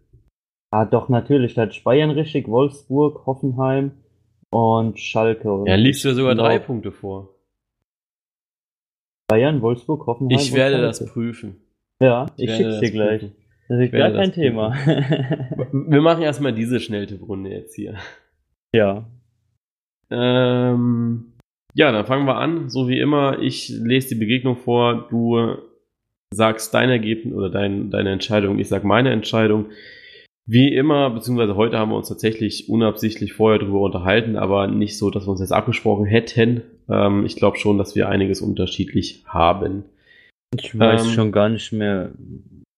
Ah, doch, natürlich. Da hat Bayern richtig, Wolfsburg, Hoffenheim und Schalke. Ja, liegst du ja sogar drei Punkte vor. Bayern, Wolfsburg, Hoffenheim. Ich werde das prüfen. Ja, ich, ich schick's dir gleich. Prüfen. Das ist gar kein Thema. Wir machen erstmal diese Schnelltipprunde jetzt hier. Ja. Ähm, ja, dann fangen wir an. So wie immer, ich lese die Begegnung vor, du sagst dein Ergebnis oder dein, deine Entscheidung, ich sag meine Entscheidung. Wie immer, beziehungsweise heute haben wir uns tatsächlich unabsichtlich vorher darüber unterhalten, aber nicht so, dass wir uns jetzt abgesprochen hätten. Ähm, ich glaube schon, dass wir einiges unterschiedlich haben. Ich weiß ähm, schon gar nicht mehr.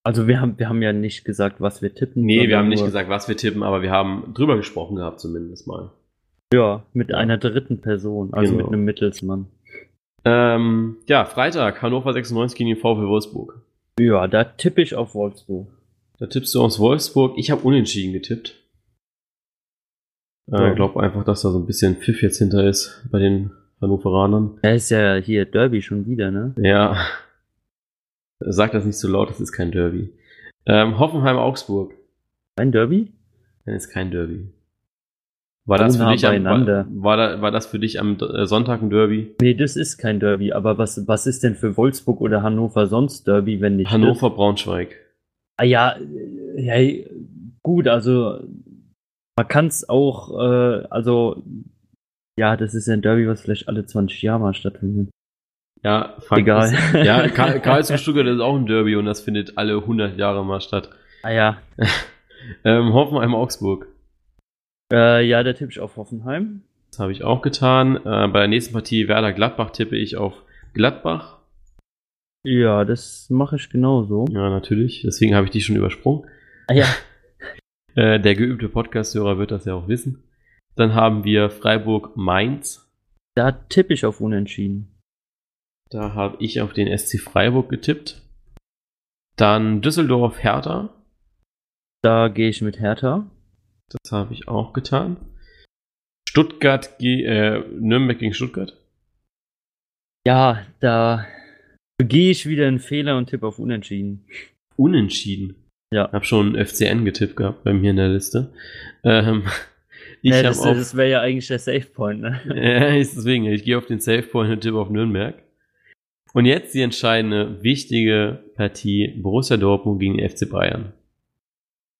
Also wir haben, wir haben ja nicht gesagt, was wir tippen. Nee, wir haben nicht gesagt, was wir tippen, aber wir haben drüber gesprochen gehabt zumindest mal. Ja, mit einer dritten Person, also genau. mit einem Mittelsmann. Ähm, ja, Freitag, Hannover 96 gegen den VfL Wolfsburg. Ja, da tippe ich auf Wolfsburg. Da tippst du aus Wolfsburg. Ich habe unentschieden getippt. Ich äh, glaube einfach, dass da so ein bisschen Pfiff jetzt hinter ist bei den Hannoveranern. Er ist ja hier Derby schon wieder, ne? Ja. Sag das nicht so laut, das ist kein Derby. Ähm, Hoffenheim-Augsburg. Ein Derby? Nein, ist kein Derby. War das, für dich am, war, war, war das für dich am äh, Sonntag ein Derby? Nee, das ist kein Derby. Aber was, was ist denn für Wolfsburg oder Hannover sonst Derby, wenn nicht? Hannover, das? Braunschweig. Ah ja, ja, gut, also man kann es auch, äh, also ja, das ist ja ein Derby, was vielleicht alle 20 Jahre mal stattfindet. Ja, Frank egal. Ist, ja, Karlsruhe Stuttgart ist auch ein Derby und das findet alle 100 Jahre mal statt. Ah ja. ähm, Hoffenheim Augsburg. Äh, ja, der tippe ich auf Hoffenheim. Das habe ich auch getan. Äh, bei der nächsten Partie Werder Gladbach tippe ich auf Gladbach. Ja, das mache ich genauso. Ja, natürlich. Deswegen habe ich die schon übersprungen. Ah, ja. äh, der geübte Podcast-Hörer wird das ja auch wissen. Dann haben wir Freiburg-Mainz. Da tippe ich auf Unentschieden. Da habe ich auf den SC Freiburg getippt. Dann Düsseldorf-Hertha. Da gehe ich mit Hertha. Das habe ich auch getan. Stuttgart, äh, Nürnberg gegen Stuttgart. Ja, da begehe ich wieder einen Fehler und tippe auf Unentschieden. Unentschieden? Ja. Hab schon FCN getippt gehabt bei mir in der Liste. Ähm, ich ja, das, das wäre ja eigentlich der Safe Point, ne? Ja, deswegen. Ich gehe auf den Safe Point und tippe auf Nürnberg. Und jetzt die entscheidende, wichtige Partie Borussia Dortmund gegen FC Bayern.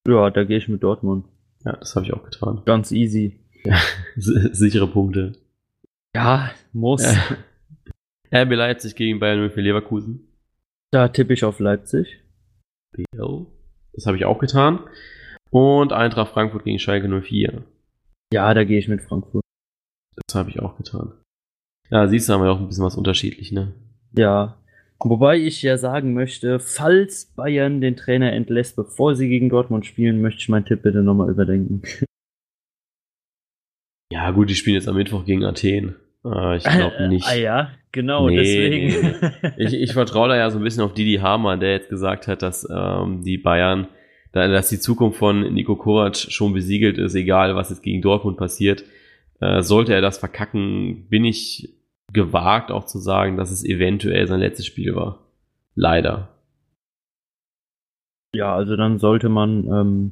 Ja, da gehe ich mit Dortmund. Ja, das habe ich auch getan. Ganz easy. Ja, sichere Punkte. Ja, muss. Ja. RB Leipzig gegen Bayern für Leverkusen. Da tippe ich auf Leipzig. BL. Das habe ich auch getan. Und Eintracht Frankfurt gegen Schalke 04. Ja, da gehe ich mit Frankfurt. Das habe ich auch getan. Ja, siehst du, haben wir auch ein bisschen was unterschiedlich, ne? Ja. Wobei ich ja sagen möchte, falls Bayern den Trainer entlässt, bevor sie gegen Dortmund spielen, möchte ich meinen Tipp bitte nochmal überdenken. Ja, gut, die spielen jetzt am Mittwoch gegen Athen. Äh, ich glaube nicht. ah ja, genau, nee, deswegen. Nee, nee. Ich, ich vertraue da ja so ein bisschen auf Didi Hamann, der jetzt gesagt hat, dass ähm, die Bayern, dass die Zukunft von Nico Kovac schon besiegelt ist, egal was jetzt gegen Dortmund passiert. Äh, sollte er das verkacken, bin ich gewagt auch zu sagen, dass es eventuell sein letztes Spiel war. Leider. Ja, also dann sollte man. Ähm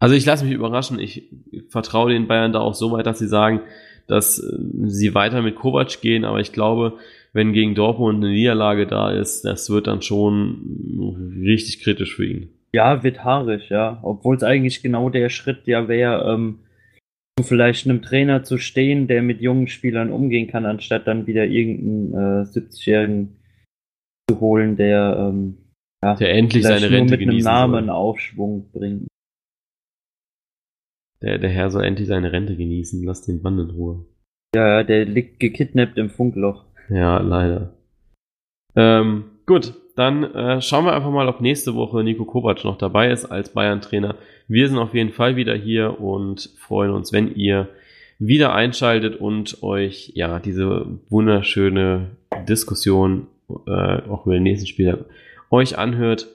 also ich lasse mich überraschen. Ich vertraue den Bayern da auch so weit, dass sie sagen, dass äh, sie weiter mit Kovac gehen, aber ich glaube, wenn gegen Dortmund eine Niederlage da ist, das wird dann schon richtig kritisch für ihn. Ja, wird haarig, ja. Obwohl es eigentlich genau der Schritt ja wäre, ähm, vielleicht einem Trainer zu stehen, der mit jungen Spielern umgehen kann, anstatt dann wieder irgendeinen äh, 70-Jährigen zu holen, der, ähm, ja, der endlich seine Rente mit einem Namen soll. Aufschwung bringt. Der, der Herr soll endlich seine Rente genießen. Lass den Mann in Ruhe. Ja, der liegt gekidnappt im Funkloch. Ja, leider. Ähm, gut, dann äh, schauen wir einfach mal, ob nächste Woche Nico Kovac noch dabei ist als Bayern-Trainer. Wir sind auf jeden Fall wieder hier und freuen uns, wenn ihr wieder einschaltet und euch ja diese wunderschöne Diskussion äh, auch über den nächsten Spieler euch anhört.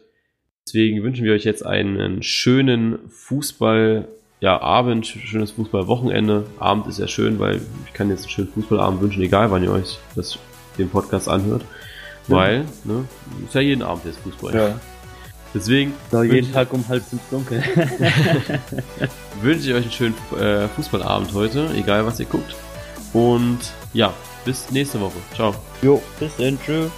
Deswegen wünschen wir euch jetzt einen schönen Fußball ja, Abend, schönes Fußballwochenende. Abend ist ja schön, weil ich kann jetzt einen schönen Fußballabend wünschen, egal wann ihr euch das, den Podcast anhört. Ja. Weil, ne, ist ja jeden Abend jetzt Fußball. Ja. Deswegen. So, jeden Tag um halb fünf dunkel. wünsche ich euch einen schönen äh, Fußballabend heute, egal was ihr guckt. Und ja, bis nächste Woche. Ciao. Jo, bis dann. Tschüss.